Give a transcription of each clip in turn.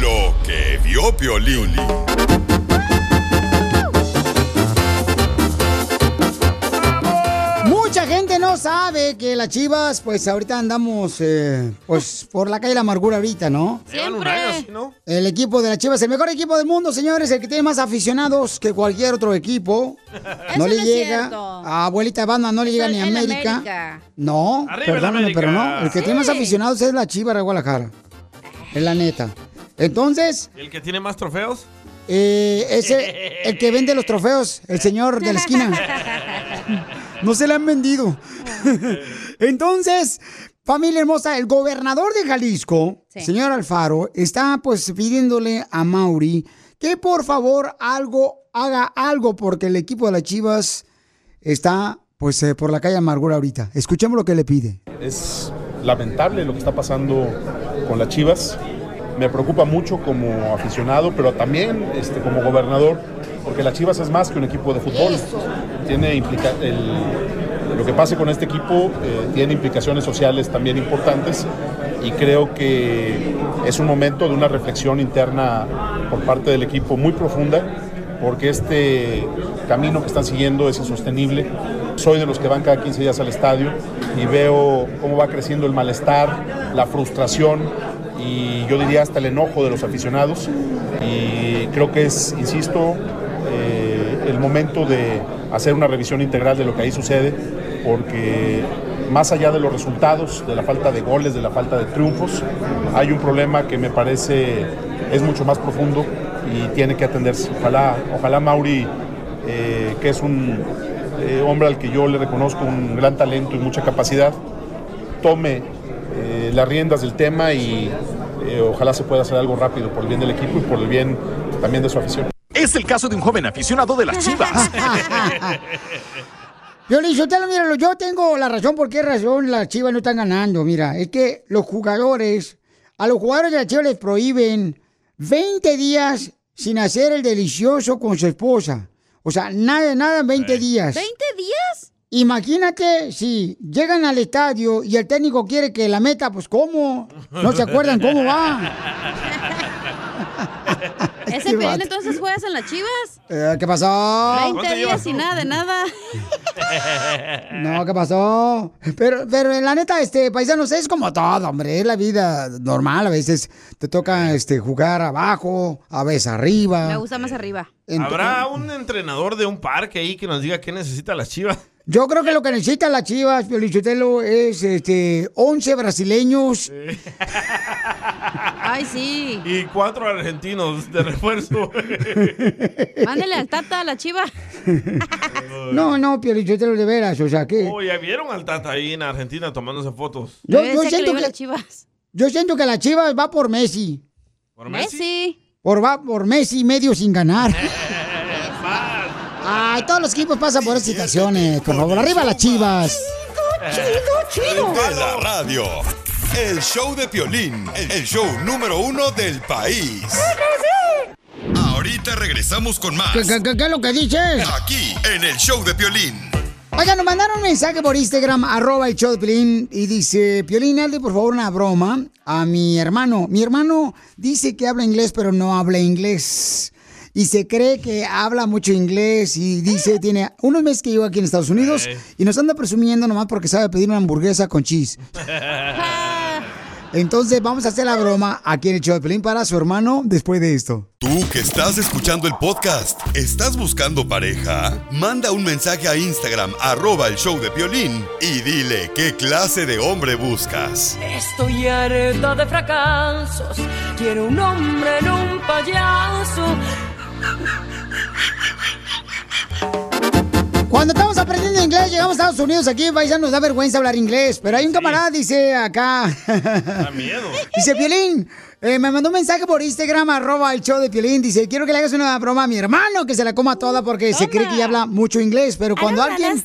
Lo que vio Piolín. Mucha gente no sabe que las chivas, pues ahorita andamos, eh, pues por la calle de la amargura ahorita, ¿no? ¿no? El equipo de las chivas, el mejor equipo del mundo, señores, el que tiene más aficionados que cualquier otro equipo. Eso no le no es llega cierto. a abuelita banda, no le llega Eso ni a América. América. No, Arriba el perdóname, América. pero no. El que tiene más Sí. aficionados es la chiva de Guadalajara. Es la neta. Entonces, ¿El que tiene más trofeos? eh, ese, el que vende los trofeos, el señor de la esquina. No se le han vendido. Entonces, familia hermosa, el gobernador de Jalisco, Sí. señor Alfaro, está pues pidiéndole a Mauri que por favor algo, haga algo porque el equipo de las Chivas está pues eh, por la calle Amargura ahorita. Escuchemos lo que le pide. Es lamentable lo que está pasando con las Chivas. Me preocupa mucho como aficionado, pero también este, como gobernador, porque las Chivas es más que un equipo de fútbol. Tiene lo que pase con este equipo eh, tiene implicaciones sociales también importantes y creo que es un momento de una reflexión interna por parte del equipo muy profunda, porque este camino que están siguiendo es insostenible. Soy de los que van cada 15 días al estadio y veo cómo va creciendo el malestar, la frustración y yo diría hasta el enojo de los aficionados. Y creo que es, insisto, eh, el momento de hacer una revisión integral de lo que ahí sucede, porque más allá de los resultados, de la falta de goles, de la falta de triunfos, hay un problema que me parece es mucho más profundo y tiene que atenderse. Ojalá, ojalá Mauri, eh, que es un eh, hombre al que yo le reconozco un gran talento y mucha capacidad, tome eh, las riendas del tema y eh, ojalá se pueda hacer algo rápido por el bien del equipo y por el bien también de su afición. Es el caso de un joven aficionado de las Chivas. Yo le dije, míralo, yo tengo la razón por qué razón las chivas no están ganando. Mira, es que los jugadores, a los jugadores de las chivas les prohíben 20 días sin hacer el delicioso con su esposa. O sea, nada, nada en 20 días. ¿20 días? Imagínate si llegan al estadio y el técnico quiere que la meta, pues ¿cómo? No se acuerdan cómo va. ¿Ese vato. entonces juegas en las chivas? Eh, ¿Qué pasó? 20 días sin nada de nada. No, ¿qué pasó? Pero, pero la neta, este, paisanos, es como todo, hombre, es la vida normal, a veces te toca este, jugar abajo, a veces arriba. Me gusta más arriba. Ent- ¿Habrá un entrenador de un parque ahí que nos diga qué necesita las chivas? Yo creo que lo que necesitan las chivas, Piolichotelo, es este, 11 brasileños. Ay, sí. Y cuatro argentinos de refuerzo. Mándele al tata a la chiva. No, no, Piolichotelo, de veras, o sea, que... Oh, ya vieron al Tata ahí en Argentina tomándose fotos. Yo, que siento que, las chivas. yo siento que las chivas va por Messi. ¿Por Messi? Messi. Por, va por Messi medio sin ganar. Ay, todos los equipos pasan por esas situaciones. Por favor, arriba las chivas. De la radio. El show de Piolín, el show número uno del país. Ahorita regresamos con más. ¿Qué, qué- qué- qué es lo que dices? Aquí, en el show de Piolín. Oigan, nos mandaron un mensaje por Instagram, arroba el show de Piolín, y dice, Piolín, hazle por favor una broma a mi hermano. Mi hermano dice que habla inglés, pero no habla inglés. Y se cree que habla mucho inglés y dice, tiene unos meses que lleva aquí en Estados Unidos Ey. y nos anda presumiendo nomás porque sabe pedir una hamburguesa con cheese. Entonces vamos a hacer la broma aquí en el show de Pelín para su hermano después de esto. Tú que estás escuchando el podcast, ¿estás buscando pareja? Manda un mensaje a Instagram, arroba el show de Piolín, y dile qué clase de hombre buscas. Estoy harta de fracasos. Quiero un hombre en un payaso. Cuando estamos aprendiendo inglés, llegamos a Estados Unidos, aquí ya nos da vergüenza hablar inglés, pero hay un camarada, dice acá. Da miedo. Dice, Piolín, eh, me mandó un mensaje por Instagram, arroba el show de Piolín. Dice, quiero que le hagas una broma a mi hermano, que se la coma toda porque se cree que ya habla mucho inglés. Pero cuando alguien,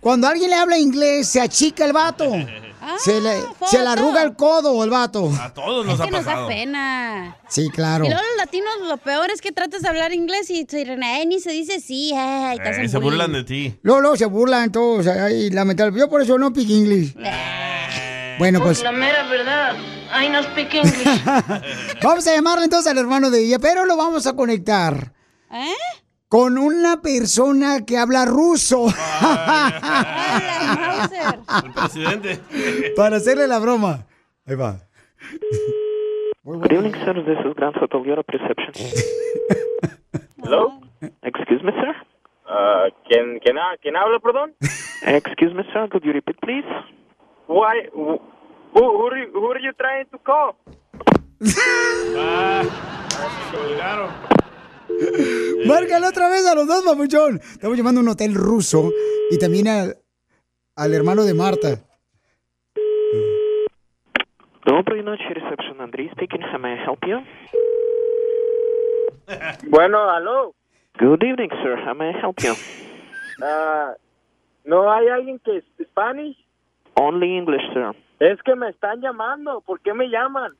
cuando alguien le habla inglés, se achica el vato. se, le, se le arruga el codo el vato. A todos Es nos ha que nos da pasado. pena. Sí, claro. Y luego los latinos, lo peor es que tratas de hablar inglés y ni se dice sí, ay, te hacen Eh, se bullying. burlan de ti. Luego, luego se burlan todos. Ay, lamentable. Yo por eso no pick English. Bueno, pues La mera verdad. I no speak English. vamos a llamarle entonces al hermano de ella, pero lo vamos a conectar ¿Eh? Con una persona que habla ruso. El presidente. Para hacerle la broma. Ahí va. Good evening, sir. This is Grand Hotel Europe reception. Hello? Excuse me, sir. Uh, ¿quién, quién, ha- ¿Quién habla, perdón? Excuse me, sir. Could you repeat, please? Why, who, who, are you, who are you trying to call? Ah, se colgaron. Márcale otra vez a los dos, papuchón. Estamos llamando a un hotel ruso y también al, al hermano de Marta. Доброй ночи, reception. Андрей speaking. How may I help you? Bueno, aló. Good evening, sir. How may I help you? Ah, ¿No hay alguien que es Spanish? Only English, sir. Es que me están llamando. ¿Por qué me llaman?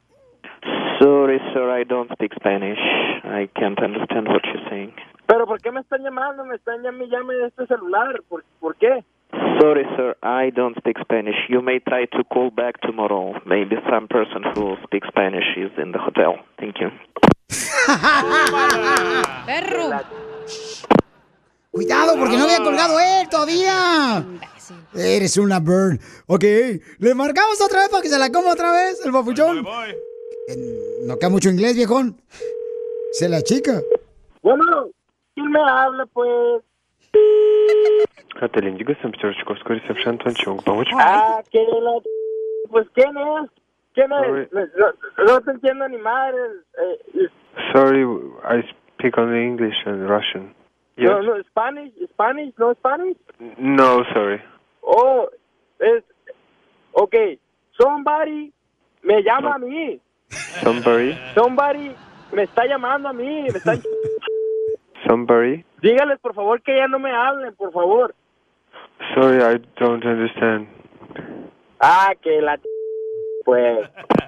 Sorry, sir. I don't speak Spanish. I can't understand what you're saying. ¿Pero por qué me están llamando? Me están llamando llame de este celular. ¿Por, ¿Por qué? Sorry, sir. I don't speak Spanish. You may try to call back tomorrow. Maybe some person who speaks Spanish is in the hotel. Thank you. Perro. Cuidado, porque no había colgado él todavía. Eres una bird. Ok, le marcamos otra vez para que se la coma otra vez el papuchón. Eh, No queda mucho inglés, viejón. Se la chica. Bueno, ¿quién me habla, pues? Отель Индиго, Санкт-Петербург, ресепшн, Антон Чонг. Помочь? Ah, que la... Pues, ¿quién es? ¿Quién es? No, no te entiendo ni madre. Eh, Sorry, I speak only English and Russian. Yes? No, no, Spanish, Spanish, no Spanish. No, sorry. Oh, es, ok, somebody me llama a mí, Somebody, somebody me está llamando a mí, me están... somebody. Dígales por favor que ya no me hablen, por favor. Sorry, I don't understand. Ah, que la... Pues...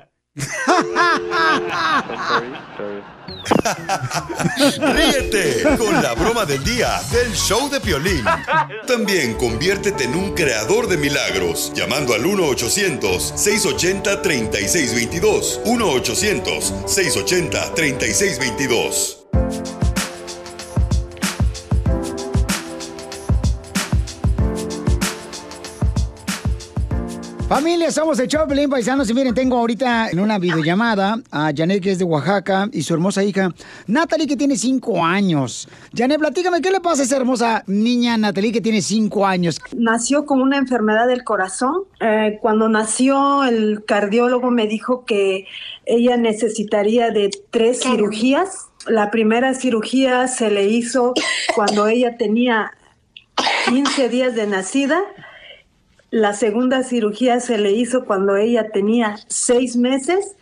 Ríete con la broma del día del show de Piolín. También conviértete en un creador de milagros llamando al 1-800-680-3622. 1-800-680-3622. Familia, somos el Choplin Paisanos y miren, tengo ahorita en una videollamada a Janet que es de Oaxaca y su hermosa hija Natalie que tiene cinco años. Janet, platícame, ¿qué le pasa a esa hermosa niña Natalie que tiene cinco años? Nació con una enfermedad del corazón. Eh, cuando nació, el cardiólogo me dijo que ella necesitaría de tres cirugías. La primera cirugía se le hizo cuando ella tenía 15 días de nacida. La segunda cirugía se le hizo cuando ella tenía seis meses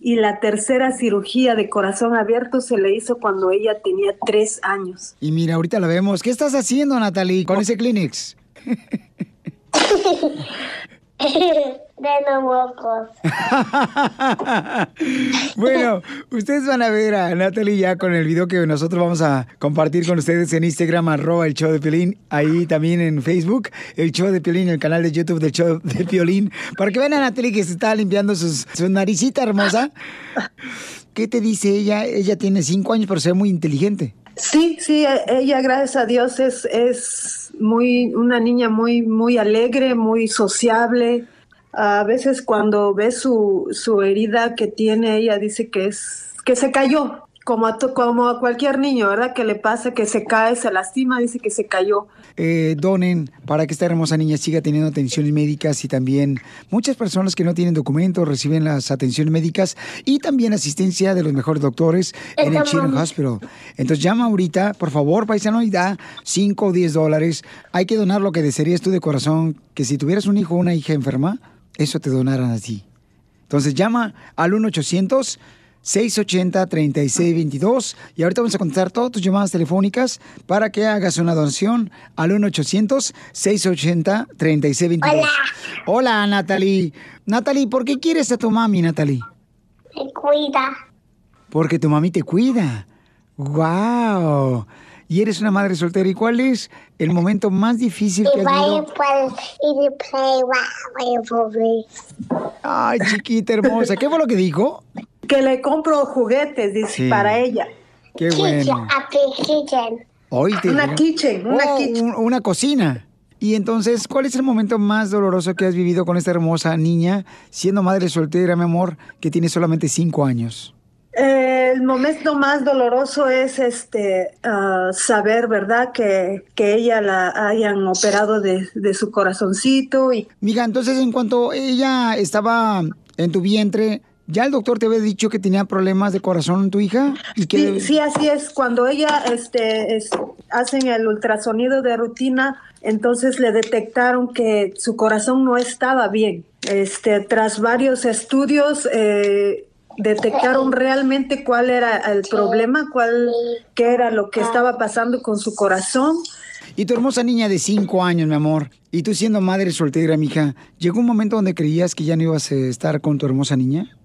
y la tercera cirugía de corazón abierto se le hizo cuando ella tenía tres años. Y mira, ahorita la vemos. ¿Qué estás haciendo, Natalie, con ese Kleenex? Bueno, ustedes van a ver a Natalie ya con el video que nosotros vamos a compartir con ustedes en Instagram, arroba el show de Piolín, ahí también en Facebook, el show de Piolín, el canal de YouTube del show de Piolín, para que vean a Natalie que se está limpiando sus, su naricita hermosa. ¿Qué te dice ella? Ella tiene cinco años, pero se ve muy inteligente. Sí, sí, e- ella gracias a Dios es, es muy una niña muy muy alegre, muy sociable. A veces cuando ve su, su herida que tiene, ella dice que es que se cayó, como a, to- como a cualquier niño, ¿verdad? Que le pasa que se cae, se lastima, dice que se cayó. Eh, donen para que esta hermosa niña siga teniendo atenciones médicas y también muchas personas que no tienen documentos reciben las atenciones médicas y también asistencia de los mejores doctores en el Children's Hospital. Entonces llama ahorita, por favor, paisano, y da 5 o 10 dólares. Hay que donar lo que desearías tú de corazón, que si tuvieras un hijo o una hija enferma, eso te donaran a ti. Entonces llama al 1-800-680-3622 y ahorita vamos a contestar todas tus llamadas telefónicas para que hagas una donación al 1-800-680-3622. Hola. Hola, Natalie. Natalie, ¿por qué quieres a tu mami, Natalie? Me cuida. Porque tu mami te cuida. ¡Wow! Y eres una madre soltera. ¿Y cuál es el momento más difícil que has vivido? Ay, chiquita hermosa. ¿Qué fue lo que dijo? Que le compro juguetes, dice, Sí. para ella. Qué bueno. Hoy te- Una kitchen, una Oh, kitchen. un- una cocina. Y entonces, ¿cuál es el momento más doloroso que has vivido con esta hermosa niña, siendo madre soltera, mi amor, que tiene solamente cinco años? Eh, el momento más doloroso es este ah, saber, ¿verdad? Que, que ella la hayan operado de, de su corazoncito y Mija, entonces, en cuanto ella estaba en tu vientre, ¿ya el doctor te había dicho que tenía problemas de corazón en tu hija? ¿Y que Sí, sí, así es. Cuando ella este, es- hacen el ultrasonido de rutina, entonces le detectaron que su corazón no estaba bien. Este, tras varios estudios, eh, detectaron realmente cuál era el problema, cuál, qué era lo que estaba pasando con su corazón. Y tu hermosa niña de cinco años, mi amor, y tú siendo madre soltera, mija, ¿llegó un momento donde creías que ya no ibas a estar con tu hermosa niña?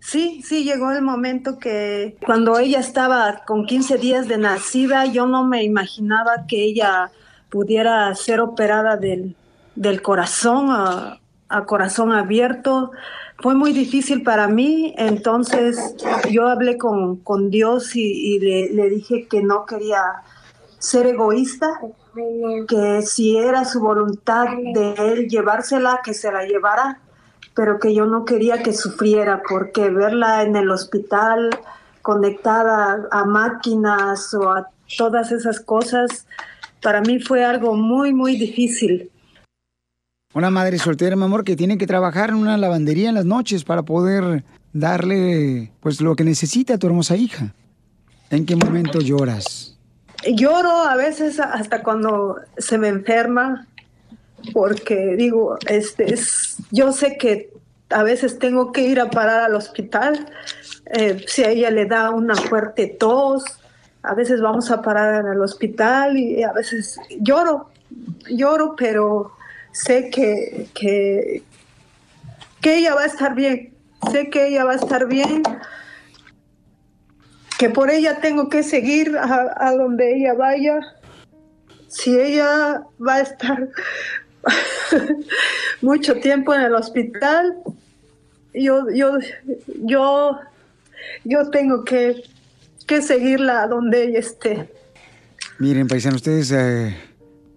Sí, sí, llegó el momento que cuando ella estaba con 15 días de nacida, yo no me imaginaba que ella pudiera ser operada del, del corazón a, corazón abierto. Fue muy difícil para mí, entonces yo hablé con, con Dios y, y le, le dije que no quería ser egoísta, que si era su voluntad de él llevársela, que se la llevara, pero que yo no quería que sufriera, porque verla en el hospital conectada a máquinas o a todas esas cosas, para mí fue algo muy, muy difícil. Una madre soltera, mi amor, que tiene que trabajar en una lavandería en las noches para poder darle, pues, lo que necesita a tu hermosa hija. ¿En qué momento lloras? Lloro a veces hasta cuando se me enferma, porque digo, este, es- yo sé que a veces tengo que ir a parar al hospital, eh, si a ella le da una fuerte tos, a veces vamos a parar al hospital y a veces lloro, lloro, pero sé que, que, ella va a estar bien, sé que ella va a estar bien, que por ella tengo que seguir a donde ella vaya. Si ella va a estar mucho tiempo en el hospital, yo, yo, yo, yo tengo que, que seguirla a donde ella esté. Miren, paisanos, ustedes eh,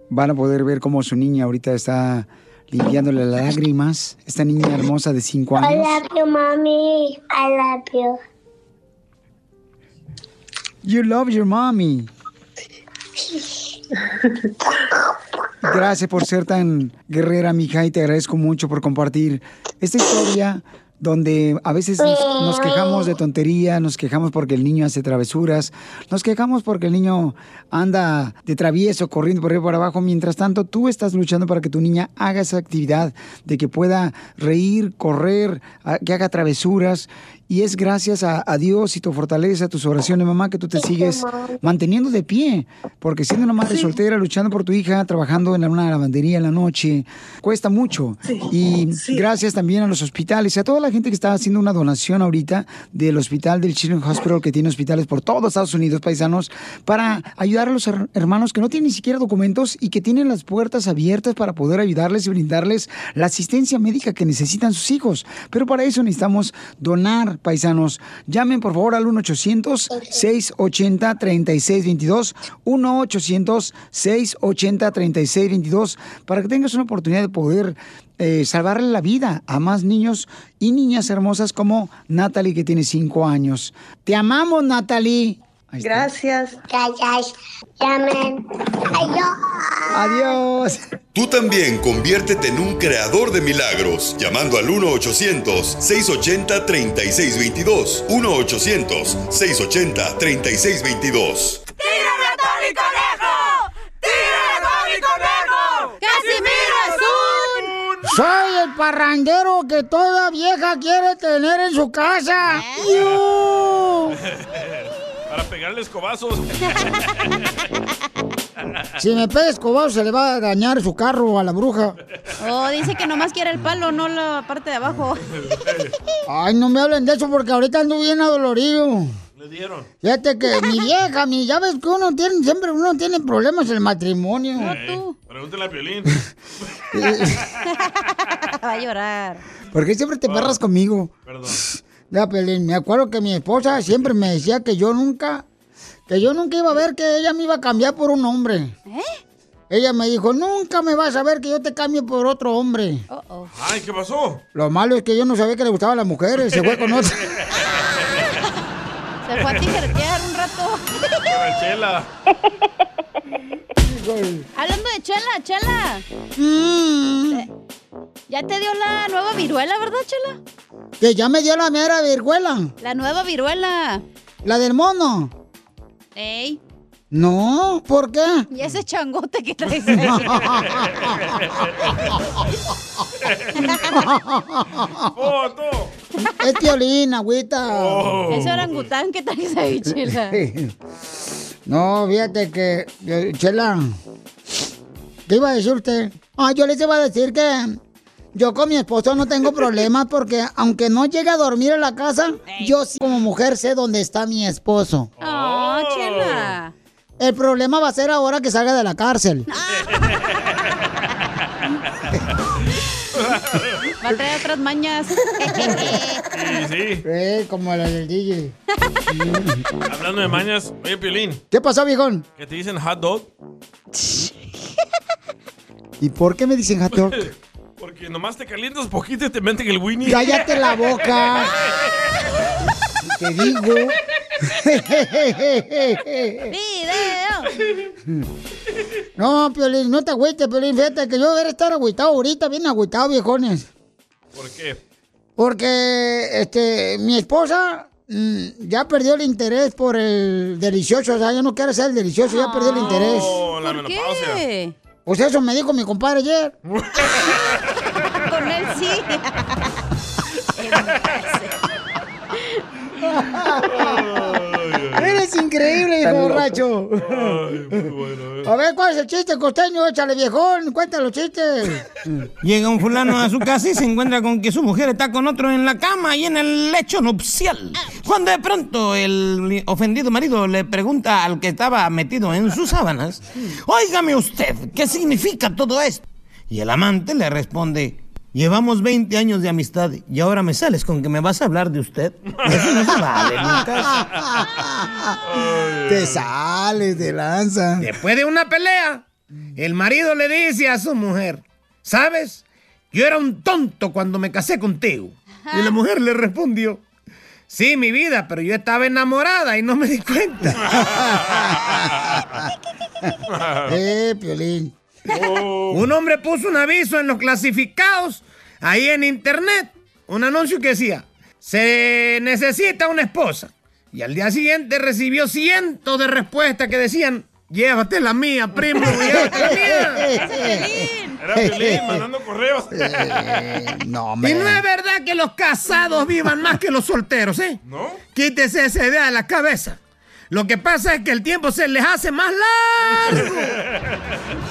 van a poder ver cómo su niña ahorita está limpiándole las lágrimas. Esta niña hermosa de cinco I años. love you, mommy. I love you. You love your mommy. Gracias por ser tan guerrera, mija, y te agradezco mucho por compartir esta historia donde a veces nos, quejamos de tontería, nos quejamos porque el niño hace travesuras, nos quejamos porque el niño anda de travieso, corriendo por arriba por abajo. Mientras tanto, tú estás luchando para que tu niña haga esa actividad, de que pueda reír, correr, que haga travesuras. Y es gracias a, a Dios y tu fortaleza, tus oraciones, mamá, que tú te sigues manteniendo de pie. Porque siendo una madre soltera, luchando por tu hija, trabajando en una lavandería en la noche, cuesta mucho. y gracias también a los hospitales, a toda la gente que está haciendo una donación ahorita del hospital del Children's Hospital, que tiene hospitales por todo Estados Unidos, paisanos, para ayudar a los her- hermanos que no tienen ni siquiera documentos y que tienen las puertas abiertas para poder ayudarles y brindarles la asistencia médica que necesitan sus hijos. Pero para eso necesitamos donar paisanos. Llamen por favor al 1-800-680-3622. 1-800-680-3622 para que tengas una oportunidad de poder eh, salvarle la vida a más niños y niñas hermosas como Natalie que tiene 5 años. Te amamos, Natalie. Gracias. Gracias. Llamen. Adiós. Adiós. Tú también conviértete en un creador de milagros llamando al 1-800-680-3622. 1-800-680-3622. ¡Tírame a Tony Conejo! ¡Tírame a Tony Conejo! ¡Casimiro es un... Soy el parrandero que toda vieja quiere tener en su casa. ¡Yu! Para pegarle escobazos. Si me pega escobazo se le va a dañar su carro a la bruja. Oh, dice que nomás quiere el palo, no la parte de abajo. Ay, no me hablen de eso porque ahorita ando bien adolorido. Le dieron. Fíjate que mi vieja, mi, ya ves que uno tiene, siempre uno tiene problemas en el matrimonio. Eh, Pregúntale a Piolín. Va a llorar. ¿Por qué siempre te perras conmigo? Perdón. Ya, Pelín, me acuerdo que mi esposa siempre me decía que yo nunca, que yo nunca iba a ver que ella me iba a cambiar por un hombre. ¿Eh? Ella me dijo, nunca me vas a ver que yo te cambie por otro hombre. Ay, ¿qué pasó? Lo malo es que yo no sabía que le gustaban las mujeres, se fue con otro. Se fue a tijeretear un rato. Chela. Hablando de Chela, Chela. Eh, Ya te dio la nueva viruela, ¿verdad, Chela? Que ya me dio la mera virguela. La nueva viruela. La del mono. Ey. No, ¿por qué? Y ese changote que traes ahí. ¡Foto! Es violín, agüita. Oh. Ese orangután que traes ahí, Chela. No, fíjate que, que, Chela, ¿qué iba a decir usted? Ah, yo les iba a decir que yo con mi esposo no tengo problemas porque aunque no llegue a dormir en la casa, yo sí como mujer sé dónde está mi esposo. Oh, Chela. El problema va a ser ahora que salga de la cárcel. Va a traer otras mañas. Sí, sí. Eh, como la del DJ. Hablando de mañas, oye, Piolín, ¿Qué pasó, viejón? ¿que te dicen hot dog? ¿Y por qué me dicen hot dog? Porque nomás te calientas poquito y te meten el Winnie. Cállate la boca. Te digo. ¡Video! No, Piolín, no te agüites, Piolín. Fíjate que yo debería estar agüitado ahorita, bien agüitado, viejones. ¿Por qué? Porque, este, mi esposa mm, ya perdió el interés por el delicioso. O sea, ya no quiere ser el delicioso, ya perdió el interés. Oh, la ¿Por menopausia. qué? Pues eso me dijo mi compadre ayer. Con él sí. Eres increíble, viejo borracho. A ver, ¿cuál es el chiste, costeño? Échale, viejón, cuéntalo los chistes. Llega un fulano a su casa y se encuentra con que su mujer está con otro en la cama y en el lecho nupcial. Cuando de pronto el ofendido marido le pregunta al que estaba metido en sus sábanas, Óigame usted, ¿qué significa todo esto? Y el amante le responde, Llevamos 20 años de amistad y ahora me sales con que me vas a hablar de usted. Eso no se vale, Lucas. Te sales de lanza. Después de una pelea, el marido le dice a su mujer, ¿sabes? Yo era un tonto cuando me casé contigo. Y la mujer le respondió, sí, mi vida, pero yo estaba enamorada y no me di cuenta. eh, Piolín. Un hombre puso un aviso en los clasificados, ahí en internet, un anuncio que decía, se necesita una esposa. Y al día siguiente recibió cientos de respuestas que decían, llévate la mía, primo, llévate la mía. Era Piolín mandando correos. no, Y no es verdad que los casados vivan más que los solteros, ¿eh? ¿No? Quítese esa idea de la cabeza. Lo que pasa es que el tiempo se les hace más largo.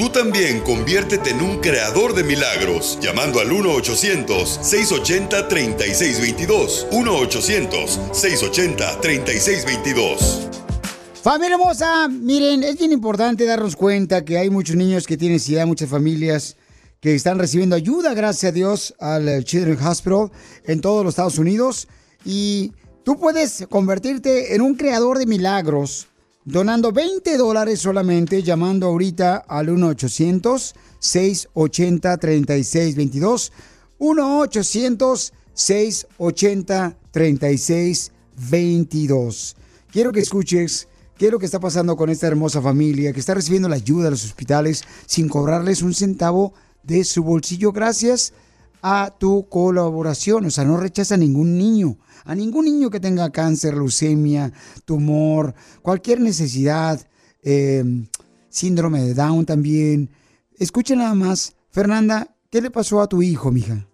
Tú también conviértete en un creador de milagros llamando al 1-800-680-3622. 1-800-680-3622. Familia hermosa, miren, es bien importante darnos cuenta que hay muchos niños que tienen necesidad, muchas familias que están recibiendo ayuda, gracias a Dios, al Children's Hospital en todos los Estados Unidos. Y tú puedes convertirte en un creador de milagros donando 20 dólares solamente, llamando ahorita al 1-800-680-3622. 1-800-680-3622. Quiero que escuches qué es lo que está pasando con esta hermosa familia que está recibiendo la ayuda de los hospitales sin cobrarles un centavo de su bolsillo gracias a tu colaboración. O sea, no rechaza a ningún niño, a ningún niño que tenga cáncer, leucemia, tumor, cualquier necesidad, eh, síndrome de Down también. Escucha nada más. Fernanda, ¿qué le pasó a tu hijo, mija?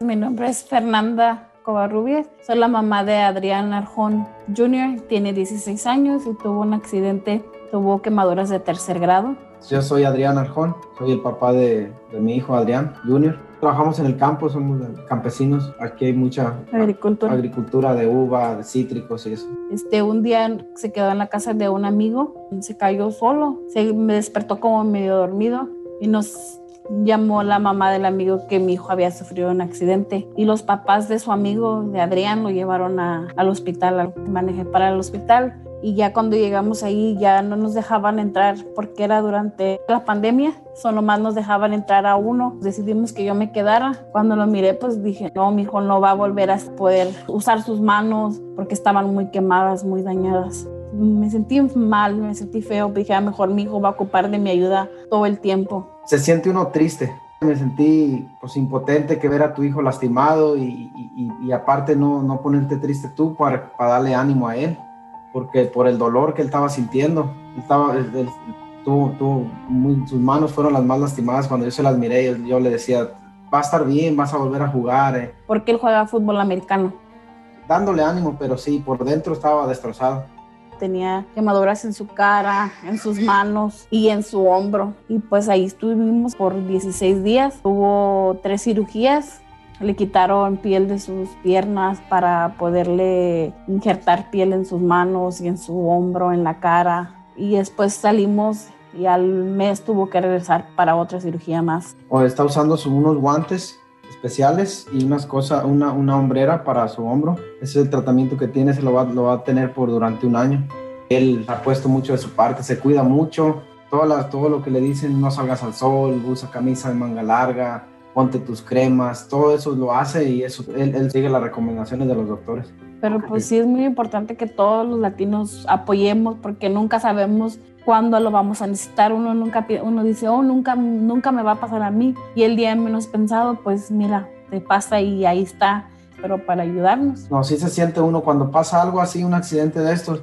Mi nombre es Fernanda Covarrubias. Soy la mamá de Adrián Arjón Jr. Tiene 16 años y tuvo un accidente, tuvo quemaduras de tercer grado. Yo soy Adrián Arjón, soy el papá de, de mi hijo Adrián Jr. Trabajamos en el campo, somos campesinos. Aquí hay mucha Agricultura. agricultura de uva, de cítricos y eso. Este, un día se quedó en la casa de un amigo, se cayó solo, se me despertó como medio dormido y nos llamó la mamá del amigo que mi hijo había sufrido un accidente y los papás de su amigo, de Adrián, lo llevaron a- al hospital, al- manejé para el hospital y ya cuando llegamos ahí ya no nos dejaban entrar porque era durante la pandemia, solo más nos dejaban entrar a uno. Decidimos que yo me quedara. Cuando lo miré pues dije, no, mi hijo no va a volver a poder usar sus manos porque estaban muy quemadas, muy dañadas. Me sentí mal, me sentí feo, dije, a mejor mi hijo va a ocupar de mi ayuda todo el tiempo. Se siente uno triste. Me sentí pues impotente que ver a tu hijo lastimado y- y- y aparte no, no ponerte triste tú para, para darle ánimo a él, porque por el dolor que él estaba sintiendo, él estaba, él- él tuvo- tuvo muy- sus manos fueron las más lastimadas cuando yo se las miré, yo, yo le decía, va a estar bien, vas a volver a jugar, eh", Porque él juega fútbol americano. dándole ánimo, pero sí, por dentro estaba destrozado. Tenía quemaduras en su cara, en sus manos y en su hombro. Y pues ahí estuvimos por 16 días. Tuvo tres cirugías. Le quitaron piel de sus piernas para poderle injertar piel en sus manos y en su hombro, en la cara. Y después salimos y al mes tuvo que regresar para otra cirugía más. está usando unos guantes especiales y unas cosas, una, una hombrera para su hombro. Ese es el tratamiento que tiene, se lo va, lo va a tener por durante un año. Él ha puesto mucho de su parte, se cuida mucho. Todas las- todo lo que le dicen, no salgas al sol, usa camisa de manga larga, ponte tus cremas, todo eso lo hace y eso, él, él sigue las recomendaciones de los doctores. Pero pues sí es muy importante que todos los latinos apoyemos porque nunca sabemos cuándo lo vamos a necesitar. Uno nunca pi- uno dice, oh, nunca, nunca me va a pasar a mí. Y el día menos pensado, pues mira, te pasa y ahí está, pero para ayudarnos. No, sí se siente uno cuando pasa algo así, un accidente de estos.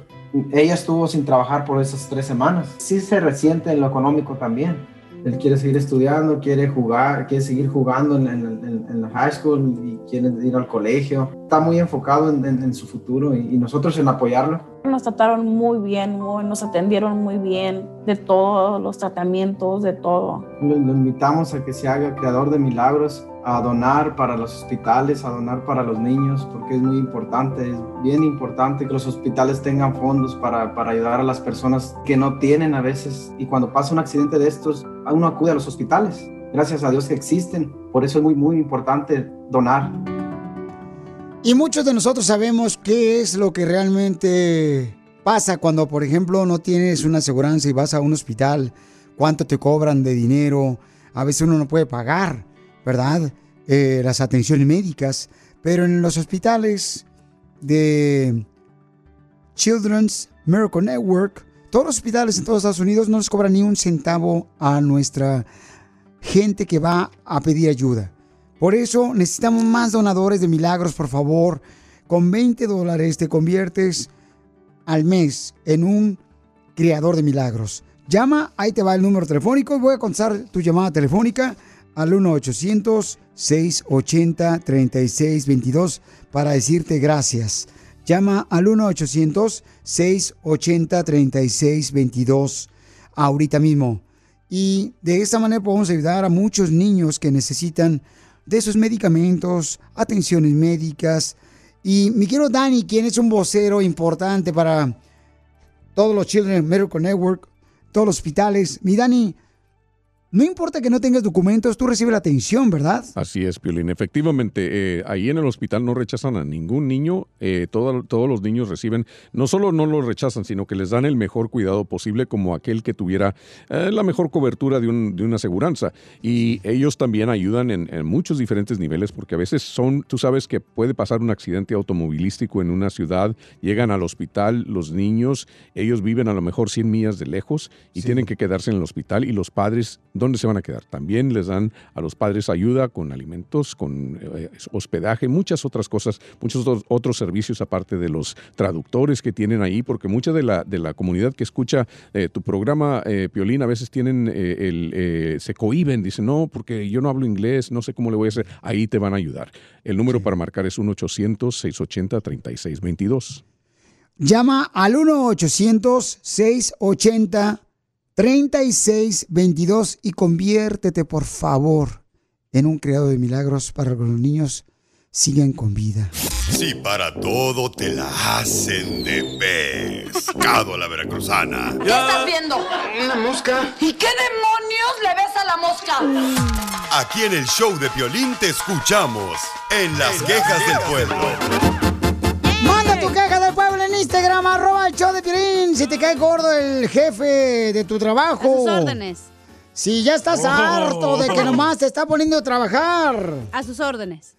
Ella estuvo sin trabajar por esas tres semanas. Sí se resiente en lo económico también. Él quiere seguir estudiando, quiere jugar, quiere seguir jugando en, en- en- la high school y quiere ir al colegio. Está muy enfocado en, en- en su futuro y, y nosotros en apoyarlo. Nos trataron muy bien, muy- nos atendieron muy bien de todos los tratamientos, de todo. Lo, lo invitamos a que se haga creador de milagros, a donar para los hospitales, a donar para los niños, porque es muy importante, es bien importante que los hospitales tengan fondos para, para ayudar a las personas que no tienen a veces. Y cuando pasa un accidente de estos, uno acude a los hospitales. Gracias a Dios que existen. Por eso es muy, muy importante donar. Y muchos de nosotros sabemos qué es lo que realmente pasa cuando, por ejemplo, no tienes una aseguranza y vas a un hospital, cuánto te cobran de dinero, a veces uno no puede pagar, ¿verdad? Eh, las atenciones médicas, pero en los hospitales de Children's Miracle Network, todos los hospitales en todos Estados Unidos no les cobran ni un centavo a nuestra gente que va a pedir ayuda. Por eso necesitamos más donadores de milagros, por favor. Con 20 dólares te conviertes al mes en un creador de milagros. Llama, ahí te va el número telefónico. Voy a contestar tu llamada telefónica al 1-800-680-3622 para decirte gracias. Llama al 1-800-680-3622 ahorita mismo. y de esta manera podemos ayudar a muchos niños que necesitan de esos medicamentos, atenciones médicas. Y mi quiero Dani, quien es un vocero importante para todos los Children Medical Network, todos los hospitales. Mi Dani, no importa que no tengas documentos, tú recibes la atención, ¿verdad? Así es, Piolín. Efectivamente, eh, ahí en el hospital no rechazan a ningún niño. eh, todo- todos los niños reciben, no solo no los rechazan, sino que les dan el mejor cuidado posible como aquel que tuviera eh, la mejor cobertura de, un- de una aseguranza. Y ellos también ayudan en, en muchos diferentes niveles porque a veces son, tú sabes que puede pasar un accidente automovilístico en una ciudad, llegan al hospital los niños, ellos viven a lo mejor 100 millas de lejos y tienen que quedarse en el hospital y los padres, ¿dónde se van a quedar? También les dan a los padres ayuda con alimentos, con eh, hospedaje, muchas otras cosas, muchos otros- servicios aparte de los traductores que tienen ahí, porque mucha de la, de la comunidad que escucha eh, tu programa, eh, Piolín, a veces tienen, el, se cohiben, dicen, no, porque yo no hablo inglés, no sé cómo le voy a hacer. Ahí te van a ayudar. El número para marcar es 1-800-680-3622. Llama al 1-800-680-3622 y conviértete, por favor, en un creador de milagros para que los niños sigan con vida. Si para todo te la hacen de pescado a la veracruzana. ¿Qué estás viendo? Una mosca. ¿Y qué demonios le ves a la mosca? Aquí en el show de Piolín te escuchamos en las quejas del pueblo. Manda tu queja Instagram, arroba el show de Piolín. Si te cae gordo el jefe de tu trabajo. A sus órdenes. Si ya estás Oh. harto de que nomás te está poniendo a trabajar. A sus órdenes.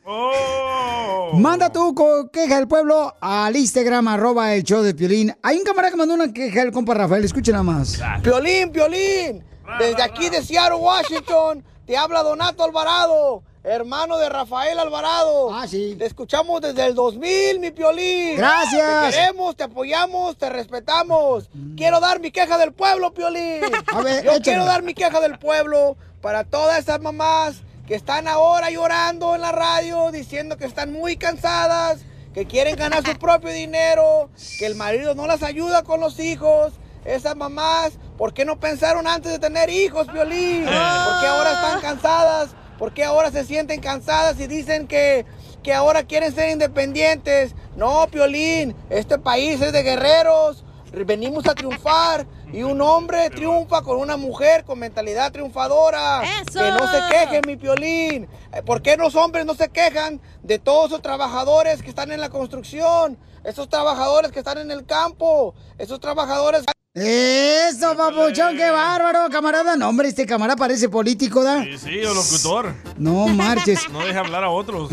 Manda tu queja del pueblo al Instagram, arroba el show de Piolín. Hay un camarada que mandó una queja del compa Rafael, escuchen nada más. Piolín, Piolín, desde aquí de Seattle, Washington, te habla Donato Alvarado, hermano de Rafael Alvarado. Ah, sí. Te escuchamos desde el 2000, mi Piolín. Gracias. Te queremos, te apoyamos, te respetamos. Quiero dar mi queja del pueblo, Piolín. A ver, Yo quiero dar mi queja del pueblo para todas esas mamás que están ahora llorando en la radio diciendo que están muy cansadas, que quieren ganar su propio dinero, que el marido no las ayuda con los hijos. Esas mamás, ¿por qué no pensaron antes de tener hijos, Piolín? ¿Por qué ahora están cansadas? ¿Por qué ahora se sienten cansadas y dicen que, que ahora quieren ser independientes? No, Piolín, este país es de guerreros. Venimos a triunfar y un hombre triunfa con una mujer con mentalidad triunfadora. ¡Eso! Que no se quejen, mi Piolín. Eh, ¿Por qué los hombres no se quejan de todos esos trabajadores que están en la construcción? Esos trabajadores que están en el campo, esos trabajadores... Eso, papuchón, qué bárbaro, camarada. No, hombre, este camarada parece político, ¿da? Sí, sí, o locutor. No marches. No deja hablar a otros.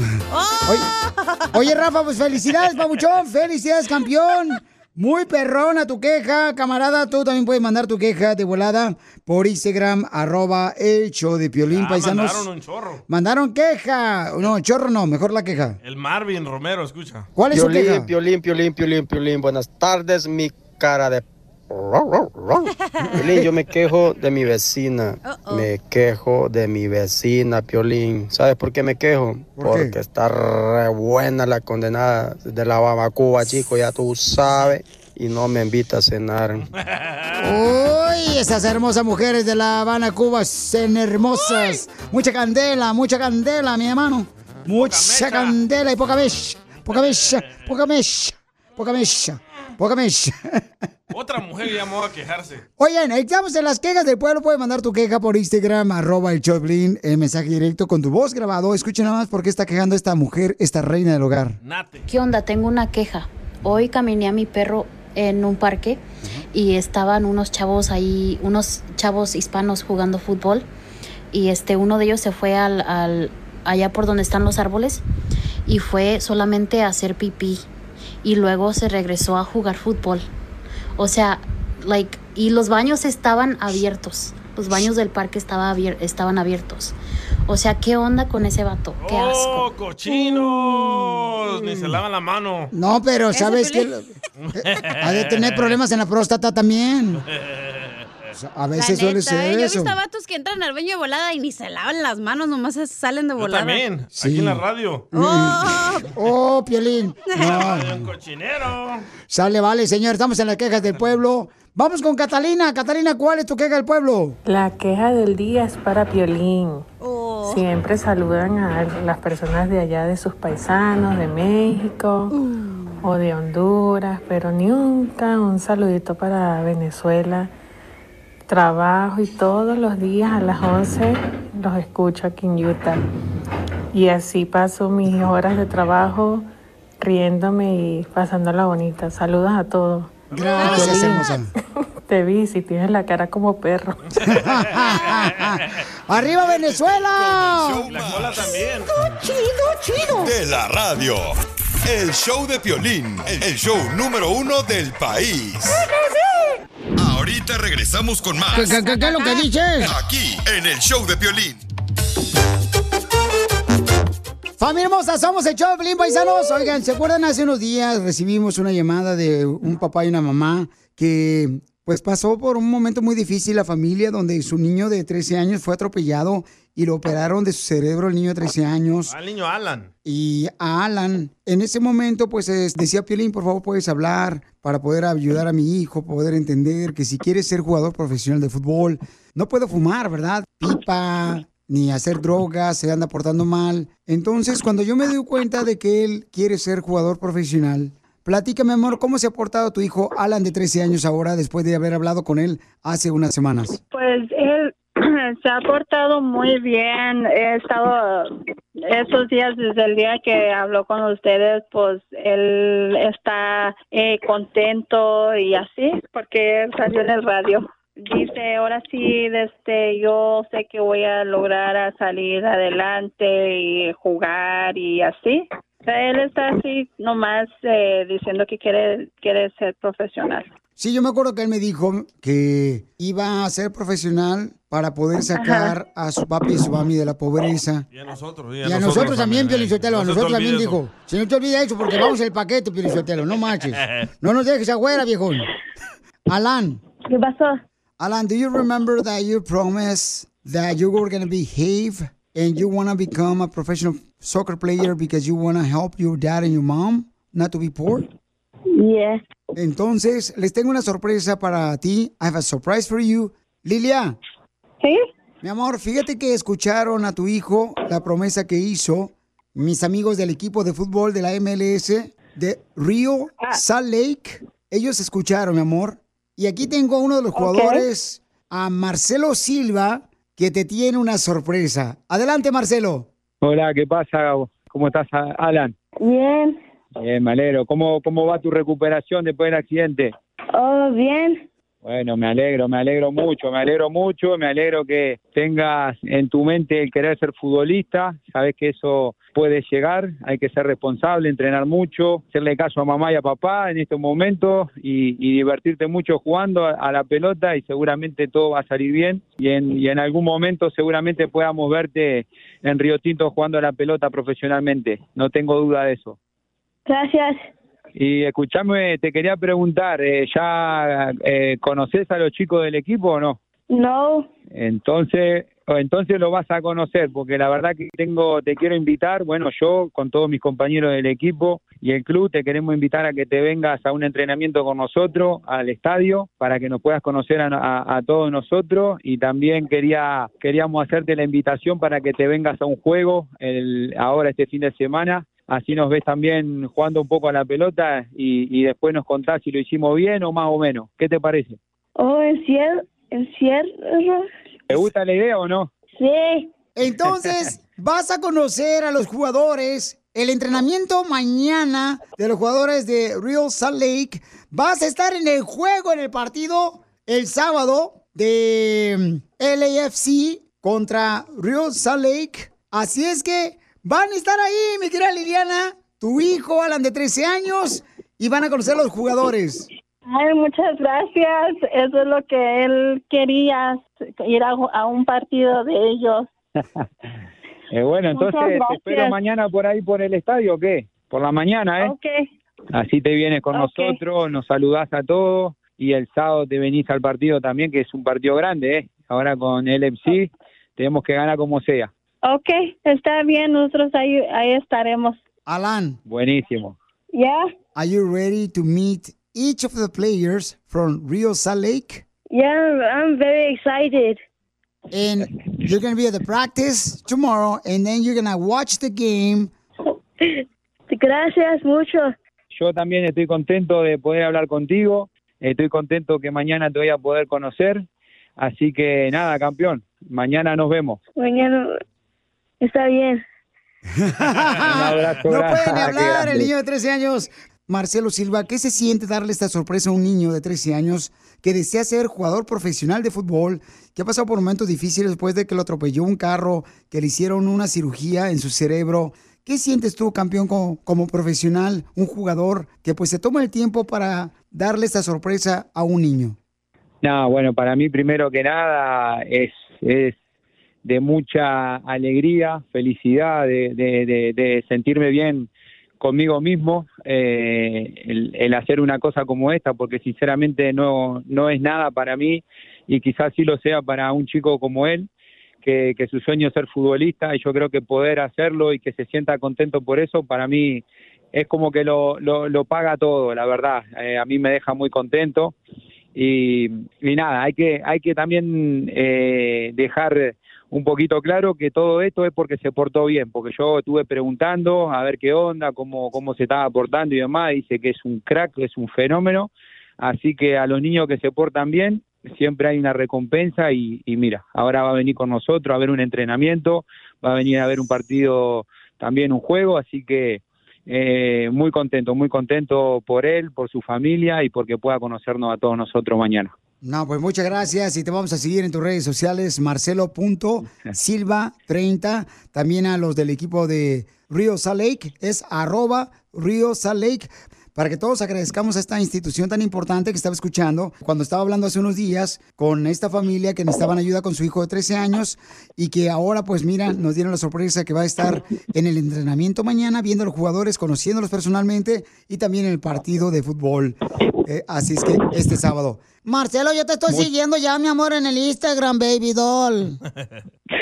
Oye, Rafa, pues felicidades, papuchón. Felicidades, campeón. Muy perrona tu queja, camarada. Tú también puedes mandar tu queja de volada por Instagram, arroba el show de Piolín, Ah, paisanos. mandaron un chorro. Mandaron queja. No, chorro no, mejor la queja. El Marvin Romero, escucha. ¿Cuál es su Piolín, queja? Piolín, Piolín, Piolín, Piolín. Buenas tardes, mi cara de... Piolín, yo me quejo de mi vecina. Me quejo de mi vecina, Piolín. ¿Sabes por qué me quejo? ¿Por qué? Porque está re buena la condenada de la Babacuba, chico, ya tú sabes. Y no me invita a cenar. Uy, esas hermosas mujeres de La Habana, Cuba, son hermosas. Mucha candela, mucha candela, mi hermano. Mucha candela y poca mecha. Poca mecha, poca mecha, poca mecha, poca mecha. Otra mujer llamó a quejarse. Oigan, estamos en las quejas del pueblo. Puedes mandar tu queja por Instagram, arroba el Choplin, el mensaje directo con tu voz grabado. Escuchen nada más por qué está quejando esta mujer, esta reina del hogar. ¿Qué onda? Tengo una queja. Hoy caminé a mi perro en un parque y estaban unos chavos ahí, unos chavos hispanos jugando fútbol y este uno de ellos se fue al, al- allá por donde están los árboles y fue solamente a hacer pipí y luego se regresó a jugar fútbol. O sea, like y los baños estaban abiertos. Los baños del parque estaba abier- estaban abiertos. O sea, ¿qué onda con ese vato? Qué asco. ¡Oh, cochinos! Ni se lavan la mano. No, pero ¿sabes qué? Ha de tener problemas en la próstata también. A veces La suele ser ¿eh? Yo he eso. visto vatos que entran al baño de volada y ni se lavan las manos, nomás salen de Yo volada. también, Sí. aquí en la radio. Oh. Oh, Piolín. No. Un cochinero. Sale, vale, señor. Estamos en las quejas del pueblo. Vamos con Catalina. Catalina, ¿cuál es tu queja del pueblo? La queja del día es para Piolín. Siempre saludan a las personas de allá, de sus paisanos, de México o de Honduras, pero nunca un saludito para Venezuela. Trabajo y todos los días a las 11 los escucho aquí en Utah. Y así paso mis horas de trabajo riéndome y pasándola bonita. Saludos a todos. Gracias, hermosa. Te vi, si tienes la cara como perro. ¡Arriba Venezuela! La cola también. Chido, chido. De la radio. El show de Piolín, el show número uno del país. Ahorita regresamos con más. ¿Qué, qué, qué, es lo que dices? Aquí, en el show de Piolín. Familia hermosa, somos el show de Pelín Paisanos. Oigan, ¿se acuerdan? Hace unos días recibimos una llamada de un papá y una mamá que pues pasó por un momento muy difícil la familia donde su niño de 13 años fue atropellado y lo operaron de su cerebro el niño de 13 años. Al niño Alan. Y a Alan, en ese momento, pues es- decía Piolín, por favor, puedes hablar para poder ayudar a mi hijo, poder entender que si quieres ser jugador profesional de fútbol, no puedo fumar, ¿verdad? Pipa, ni hacer drogas, se anda portando mal. Entonces, cuando yo me doy cuenta de que él quiere ser jugador profesional, platícame, amor, ¿cómo se ha portado tu hijo Alan de 13 años ahora después de haber hablado con él hace unas semanas? Pues él se ha portado muy bien. He estado esos días desde el día que habló con ustedes, pues él está eh, contento y así, porque él salió en el radio. Dice, ahora sí, este, yo sé que voy a lograr a salir adelante y jugar y así. Él está así nomás eh, diciendo que quiere, quiere ser profesional. Sí, yo me acuerdo que él me dijo que iba a ser profesional para poder sacar a su papi y su mami de la pobreza. Y a nosotros. Y a nosotros también, Piolichotelo, a No se te nosotros también eso. dijo. Si no te olvides eso, porque vamos el paquete, Piolichotelo, no manches. No nos dejes afuera, viejón. Alan. ¿Qué pasó? Alan, do you remember that you promised that you were going to behave and you want to become a professional soccer player because you want to help your dad and your mom not to be poor? Yeah. Entonces, les tengo una sorpresa para ti. I have a surprise for you. Lilia. ¿Sí? Mi amor, fíjate que escucharon a tu hijo la promesa que hizo mis amigos del equipo de fútbol de la MLS de Rio Salt Lake. Ellos escucharon, mi amor. Y aquí tengo a uno de los jugadores, a Marcelo Silva, que te tiene una sorpresa. Adelante, Marcelo. Hola, ¿qué pasa? ¿Cómo estás, Alan? Bien. Bien, me alegro. ¿Cómo, ¿Cómo va tu recuperación después del accidente? Oh, bien. Bueno, me alegro, me alegro mucho, me alegro mucho, me alegro que tengas en tu mente el querer ser futbolista, sabes que eso puede llegar, hay que ser responsable, entrenar mucho, hacerle caso a mamá y a papá en estos momentos y, y divertirte mucho jugando a, a la pelota y seguramente todo va a salir bien y en, y en algún momento seguramente podamos verte en Río Tinto jugando a la pelota profesionalmente, no tengo duda de eso. Gracias. Y escuchame, te quería preguntar, eh, ¿ya eh, conoces a los chicos del equipo o no? No. Entonces, entonces lo vas a conocer, porque la verdad que tengo, te quiero invitar, bueno, yo con todos mis compañeros del equipo y el club te queremos invitar a que te vengas a un entrenamiento con nosotros al estadio para que nos puedas conocer a, a- a todos nosotros y también quería queríamos hacerte la invitación para que te vengas a un juego el, ahora este fin de semana. Así nos ves también jugando un poco a la pelota y, y después nos contás si lo hicimos bien o más o menos. ¿Qué te parece? Oh, ¿en cierto? ¿En cierto? ¿Te gusta la idea o no? Sí. Entonces, vas a conocer a los jugadores. El entrenamiento mañana de los jugadores de Real Salt Lake. Vas a estar en el juego, en el partido, el sábado de mm, LAFC contra Real Salt Lake. Así es que van a estar ahí, mi querida Liliana, tu hijo Alan de 13 años, y van a conocer a los jugadores. Ay, muchas gracias. Eso es lo que él quería, ir a, a un partido de ellos. Eh, bueno, entonces te espero mañana por ahí por el estadio, ¿o qué? Por la mañana, ¿eh? Ok. Así te vienes con nosotros, nos saludás a todos y el sábado te venís al partido también, que es un partido grande, ¿eh? Ahora con el MC tenemos que ganar como sea. Ok, está bien. Nosotros ahí, ahí estaremos. Alan. Buenísimo. ¿Ya? Are you ready to meet each of the players from Rio Salt Lake? Yeah, I'm very excited. And you're going to be at the practice tomorrow, and then you're going to watch the game. Gracias mucho. Yo también estoy contento de poder hablar contigo. Estoy contento que mañana te voy a poder conocer. Así que nada, campeón. Mañana nos vemos. Mañana está bien. abrazo no puede ni hablar el niño de 13 años. Marcelo Silva, ¿qué se siente darle esta sorpresa a un niño de 13 años que desea ser jugador profesional de fútbol, que ha pasado por momentos difíciles después de que lo atropelló un carro, que le hicieron una cirugía en su cerebro? ¿Qué sientes tú, campeón, como, como profesional, un jugador que pues se toma el tiempo para darle esta sorpresa a un niño? No, bueno, para mí primero que nada es, es de mucha alegría, felicidad, de, de- de- de sentirme bien conmigo mismo, eh, el, el hacer una cosa como esta, porque sinceramente no, no es nada para mí y quizás sí lo sea para un chico como él, que, su sueño es ser futbolista y yo creo que poder hacerlo y que se sienta contento por eso, para mí es como que lo, lo, lo paga todo, la verdad. Eh, a mí me deja muy contento y, y nada, hay que, hay que también eh, dejar un poquito claro que todo esto es porque se portó bien, porque yo estuve preguntando a ver qué onda, cómo, cómo se estaba portando y demás, dice que es un crack, es un fenómeno, así que a los niños que se portan bien siempre hay una recompensa y, y mira, ahora va a venir con nosotros a ver un entrenamiento, va a venir a ver un partido, también un juego, así que eh, muy contento, muy contento por él, por su familia y porque pueda conocernos a todos nosotros mañana. No, pues muchas gracias y te vamos a seguir en tus redes sociales, marcelo.silva30. También a los del equipo de Rio Salt Lake, es arroba Rio Salt Lake. Para que todos agradezcamos a esta institución tan importante que estaba escuchando cuando estaba hablando hace unos días con esta familia que necesitaban ayuda con su hijo de 13 años y que ahora pues mira, nos dieron la sorpresa que va a estar en el entrenamiento mañana viendo a los jugadores, conociéndolos personalmente y también en el partido de fútbol. Eh, así es que este sábado. Marcelo, yo te estoy siguiendo ya, mi amor, en el Instagram, baby doll.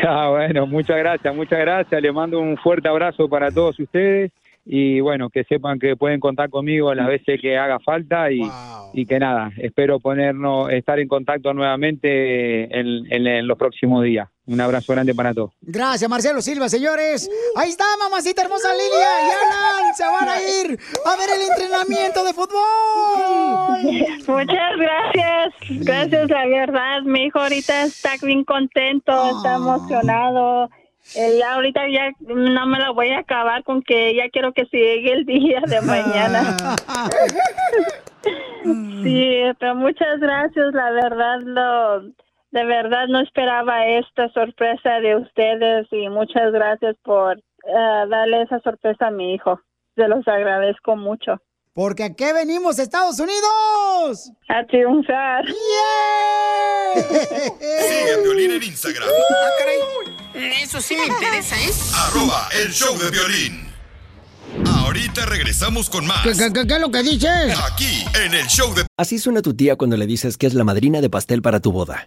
Ah, bueno, muchas gracias, muchas gracias. Le mando un fuerte abrazo para todos ustedes y bueno, que sepan que pueden contar conmigo las veces que haga falta y, y que nada, espero ponernos, estar en contacto nuevamente en, en- en los próximos días. Un abrazo grande para todos. Gracias, Marcelo Silva, señores. Ahí está, mamacita hermosa Lilia y Alan. Se van a ir a ver el entrenamiento de fútbol. Muchas gracias, gracias, la verdad, mi hijo ahorita está bien contento, está emocionado. Eh, ya ahorita ya no me la voy a acabar con que ya quiero que se llegue el día de mañana. sí, pero muchas gracias, la verdad, lo, de verdad no esperaba esta sorpresa de ustedes y muchas gracias por eh, darle esa sorpresa a mi hijo. Se los agradezco mucho. Porque aquí venimos, Estados Unidos. A triunfar. Sigue a Violín en Instagram. Eso sí me interesa, ¿eh? Arroba el show de violín. Ahorita regresamos con más. ¿Qué, qué, qué- qué es lo que dices? Aquí, en el show de Así suena tu tía cuando le dices que es la madrina de pastel para tu boda.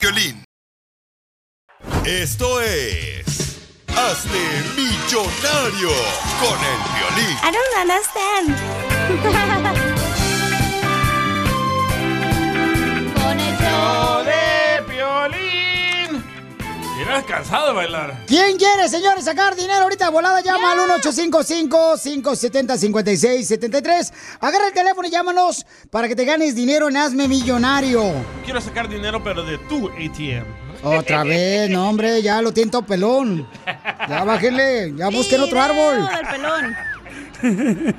Violín. Esto es. Hazte millonario con el violín. I don't understand. Mira, cansado de bailar. ¿Quién quiere, señores, sacar dinero ahorita? Volada llama al 1855-570-5673. Agarra el teléfono y llámanos para que te ganes dinero en Hazme Millonario. Quiero sacar dinero, pero de tu ATM. Otra vez, no, hombre, ya lo tiento pelón. Ya bájenle, ya busquen otro árbol. del pelón.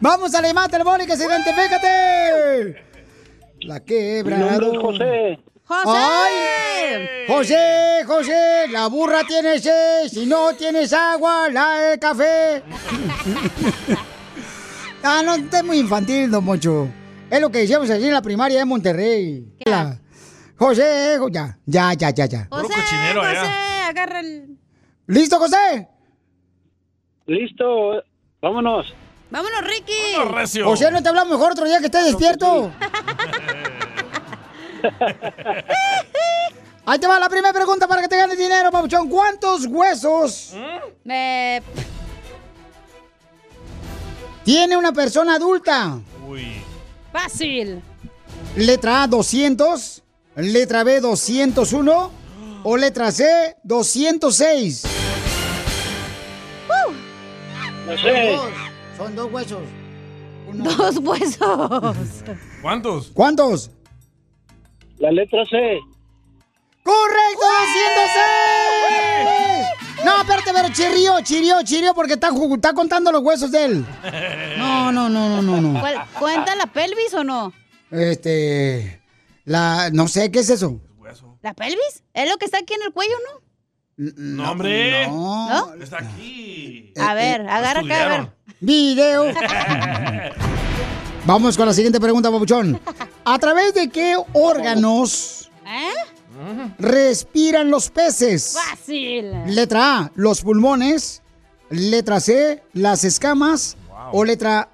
Vamos a la llamada telefónica, se identifícate. La quebra. Mi nombre es José. ¡José! ¡Ay! José, José, la burra tiene sed, si no tienes agua, la de café. ah, no, usted es muy infantil, don Mocho. Es lo que decíamos allí en la primaria de Monterrey. La- José, jo- ya, ya, ya, ya, ya. José, José, agarra el... ¿Listo, José? Listo, vámonos. Vámonos, Ricky. José, ¿no te hablamos mejor otro día que estés despierto? Ahí te va la primera pregunta para que te ganes dinero, papuchón. ¿Cuántos huesos Eh, tiene una persona adulta? fácil. Letra A, 200. Letra B, 201. O letra C, 206. No sé. Son dos huesos. Dos huesos. ¿Cuántos? ¿Cuántos? La letra C. ¡Correcto! ¡206! No, espérate, pero chirrió, chirrió, chirrió porque está, está contando los huesos de él. No, no, no, no, no, no. ¿Cuál- ¿Cuenta la pelvis o no? Este. La. No sé, ¿qué es eso? ¿La pelvis? ¿Es lo que está aquí en el cuello, no? No, hombre. No. Está aquí. A ver, agarra acá, a ver. Video. Vamos con la siguiente pregunta, Papuchón. ¿A través de qué órganos ¿Eh? respiran los peces? Fácil. Letra A, los pulmones. Letra C, las escamas. O letra,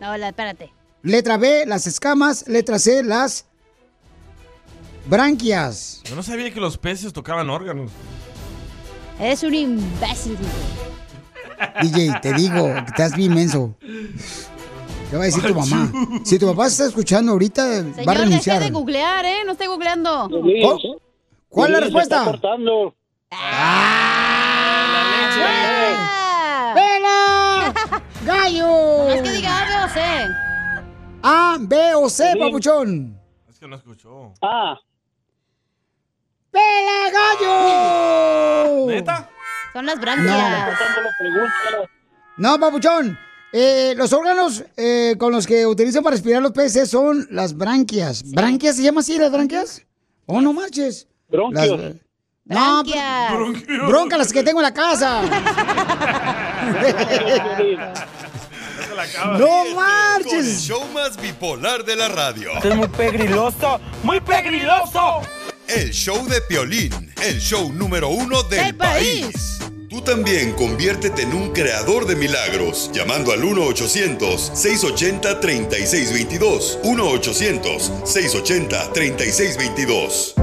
No, la, espérate. letra B, las escamas. Letra C, las branquias. Yo no sabía que los peces tocaban órganos. Eres un imbécil. DJ, te digo, que estás bien menso. ¿Qué va a decir tu mamá? Si tu papá está escuchando ahorita, va a Señor, deje renunciar. de googlear, ¿eh? No estoy googleando. ¿Oh? ¿Cuál es la respuesta? ¡Vela! ¡Gallo! Es que diga A, B o C. A, B o C, papuchón. Es que no escuchó. Ah. ¡Vela, gallo! ¿Neta? Son las branquias. No, papuchón. Eh, los órganos eh, con los que utilizan para respirar los peces son las branquias. ¿Branquias se llama así las branquias? ¿O no marches? Bronquios. Las- No, Branquias. bronca las que tengo en la casa. ¡No Con el marches! show más bipolar de la radio. es muy pegriloso, muy pegriloso. El show de Piolín, el show número uno del, Del país. país. También conviértete en un creador de milagros llamando al 1-800-680-3622. 1-800-680-3622.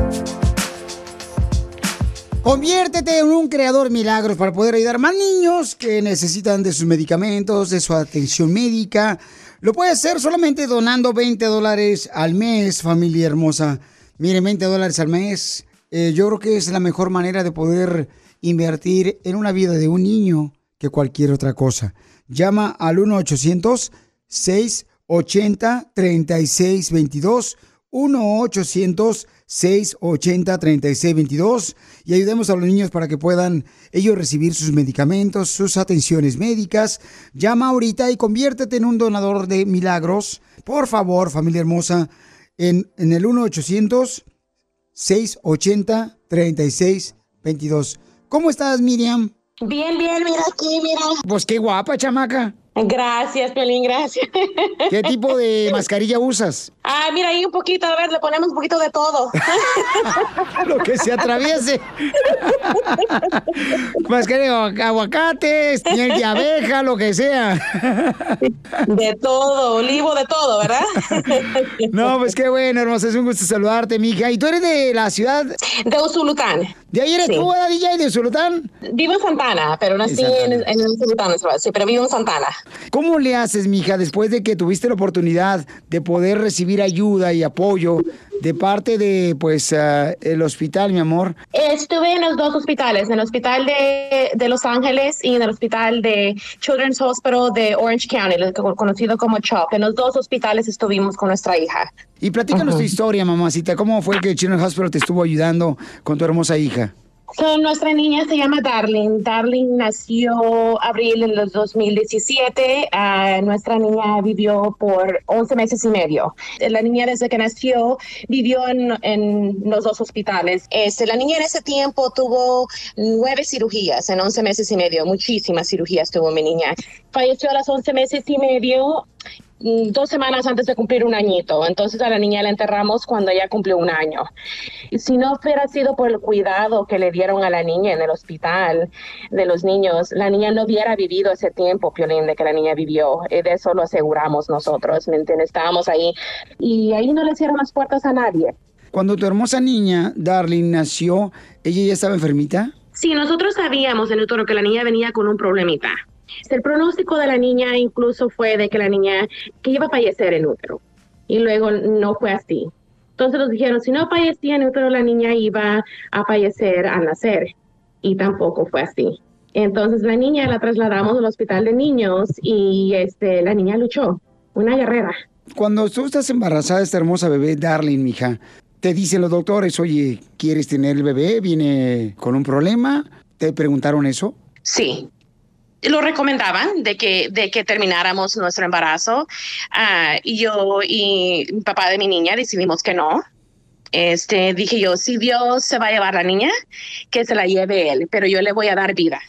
Conviértete en un creador milagros para poder ayudar más niños que necesitan de sus medicamentos, de su atención médica. Lo puedes hacer solamente donando 20 dólares al mes, familia hermosa. Miren, 20 dólares al mes. eh, yo creo que es la mejor manera de poder invertir en una vida de un niño que cualquier otra cosa. Llama al 1-800-680-3622. 1-800-680-3622 y ayudemos a los niños para que puedan ellos recibir sus medicamentos, sus atenciones médicas. Llama ahorita y conviértete en un donador de milagros. Por favor, familia hermosa, en, en el 1-800-680-3622. ¿Cómo estás, Miriam? Bien, bien, mira aquí, mira. Pues qué guapa, chamaca. Gracias, Pelín, gracias. ¿Qué tipo de mascarilla usas? Ah, mira ahí un poquito, a ver, le ponemos un poquito de todo. Lo que se atraviese. Mascarilla de aguacates, miel de abeja, lo que sea. De todo, olivo, de todo, ¿verdad? No, pues qué bueno, hermosa, es un gusto saludarte, mija. ¿Y tú eres de la ciudad? De Usulután. ¿De ahí eres Sí. tú, ¿verdad, DJ, de Usulután? Vivo en Santana, pero nací en, en Usulután, sí, pero vivo en Santana. ¿Cómo le haces, mija, después de que tuviste la oportunidad de poder recibir ayuda y apoyo de parte de, pues, ah, el hospital, mi amor? Estuve en los dos hospitales, en el hospital de, de Los Ángeles y en el hospital de Children's Hospital de Orange County, conocido como CHOP. En los dos hospitales estuvimos con nuestra hija. Y platícanos tu historia, mamacita. ¿Cómo fue que Children's Hospital te estuvo ayudando con tu hermosa hija? So, nuestra niña se llama Darling. Darling nació abril del 2017. Ah, nuestra niña vivió por 11 meses y medio. La niña desde que nació vivió en, en los dos hospitales. Este, la niña en ese tiempo tuvo nueve cirugías en 11 meses y medio. Muchísimas cirugías tuvo mi niña. Falleció a las 11 meses y medio dos semanas antes de cumplir un añito. Entonces a la niña la enterramos cuando ella cumplió un año. Y si no fuera sido por el cuidado que le dieron a la niña en el hospital de los niños, la niña no hubiera vivido ese tiempo, Piolín, de que la niña vivió. Eh, De eso lo aseguramos nosotros, ¿me entiendes? Estábamos ahí y ahí no le cierran las puertas a nadie. Cuando tu hermosa niña, Darling, nació, ¿ella ya estaba enfermita? Sí, nosotros sabíamos en el toro que la niña venía con un problemita. El pronóstico de la niña incluso fue de que la niña que iba a fallecer en útero y luego no fue así. Entonces nos dijeron, si no fallecía en útero, la niña iba a fallecer al nacer y tampoco fue así. Entonces la niña la trasladamos al hospital de niños y este, la niña luchó, una guerrera. Cuando tú estás embarazada de esta hermosa bebé, Darling, mija, te dicen los doctores, oye, ¿quieres tener el bebé? ¿Viene con un problema? ¿Te preguntaron eso? Sí. Lo recomendaban de que, de que termináramos nuestro embarazo. Ah, y yo y papá de mi niña decidimos que no. Este, dije yo, si Dios se va a llevar la niña, que se la lleve él, pero yo le voy a dar vida.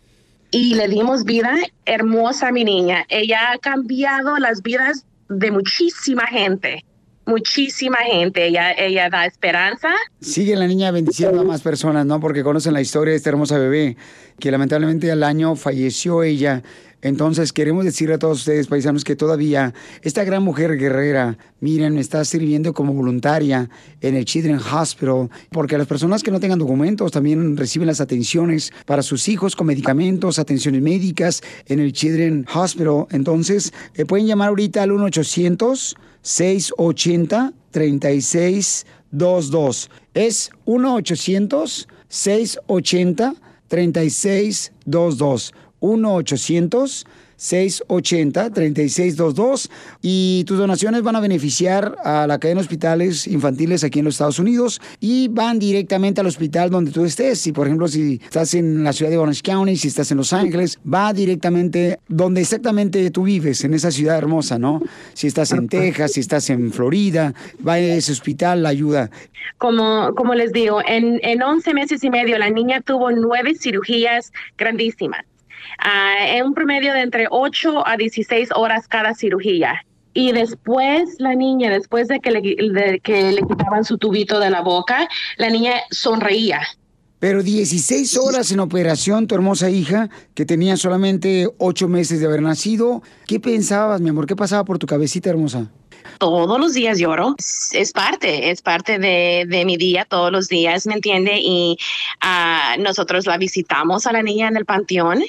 Y le dimos vida hermosa a mi niña. Ella ha cambiado las vidas de muchísima gente, muchísima gente. Ella, ella da esperanza. Sigue la niña bendiciendo a más personas, ¿no? Porque conocen la historia de esta hermosa bebé, que lamentablemente al año falleció ella. Entonces queremos decirle a todos ustedes, paisanos, que todavía esta gran mujer guerrera, miren, está sirviendo como voluntaria en el Children's Hospital, porque las personas que no tengan documentos también reciben las atenciones para sus hijos con medicamentos, atenciones médicas en el Children's Hospital. Entonces, eh, pueden llamar ahorita al 1 800 680 3622 Es 1-800-680-3622. 1-800-680-3622. Y tus donaciones van a beneficiar a la cadena de hospitales infantiles aquí en los Estados Unidos y van directamente al hospital donde tú estés. Si, por ejemplo, si estás en la ciudad de Orange County, si estás en Los Ángeles, va directamente donde exactamente tú vives, en esa ciudad hermosa, ¿no? Si estás en Texas, si estás en Florida, va a ese hospital, la ayuda. Como, como les digo, en, en 11 meses y medio la niña tuvo nueve cirugías grandísimas. Ah, en un promedio de entre 8 a 16 horas cada cirugía. Y después la niña, después de que le, de que le quitaban su tubito de la boca, la niña sonreía. Pero 16 horas en operación, tu hermosa hija, que tenía solamente 8 meses de haber nacido. ¿Qué pensabas, mi amor? ¿Qué pasaba por tu cabecita hermosa? Todos los días lloro. Es, parte, es parte de, mi día todos los días, ¿me entiende? Y uh, nosotros la visitamos a la niña en el panteón.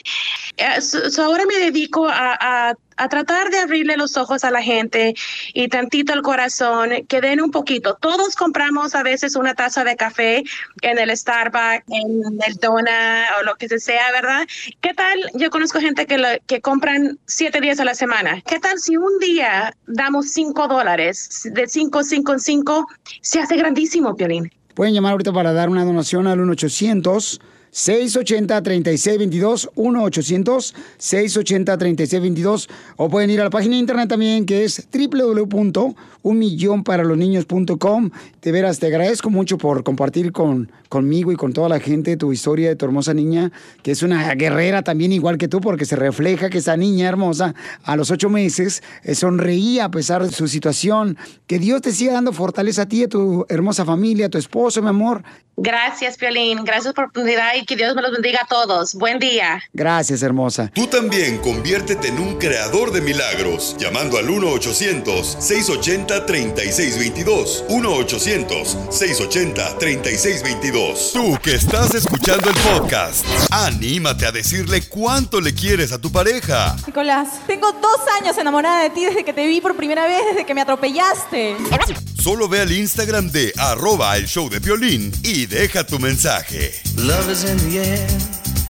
So ahora me dedico a, a, tratar de abrirle los ojos a la gente y tantito el corazón, que den un poquito. Todos compramos a veces una taza de café en el Starbucks, en el Dona o lo que sea, ¿verdad? ¿Qué tal? Yo conozco gente que, lo, que compran siete días a la semana. ¿Qué tal si un día damos cinco dólares? De cinco, cinco cinco, se hace grandísimo, Piolín. Pueden llamar ahorita para dar una donación al 1 800 680-3622, 1-800-680-3622, o pueden ir a la página de internet también que es www.unmillonparalosniños.com. De veras, te agradezco mucho por compartir con, conmigo y con toda la gente tu historia de tu hermosa niña, que es una guerrera también igual que tú, porque se refleja que esa niña hermosa a los ocho meses eh, sonreía a pesar de su situación. Que Dios te siga dando fortaleza a ti, a tu hermosa familia, a tu esposo, mi amor. Gracias, Piolín. Gracias por oportunidad y que Dios me los bendiga a todos. Buen día. Gracias, hermosa. Tú también conviértete en un creador de milagros llamando al 1-800-680-3622. 1-800-680-3622. Tú que estás escuchando el podcast, anímate a decirle cuánto le quieres a tu pareja. Nicolás, tengo dos años enamorada de ti desde que te vi por primera vez, desde que me atropellaste. Solo ve al Instagram de arroba el show de violín y deja tu mensaje. in the air.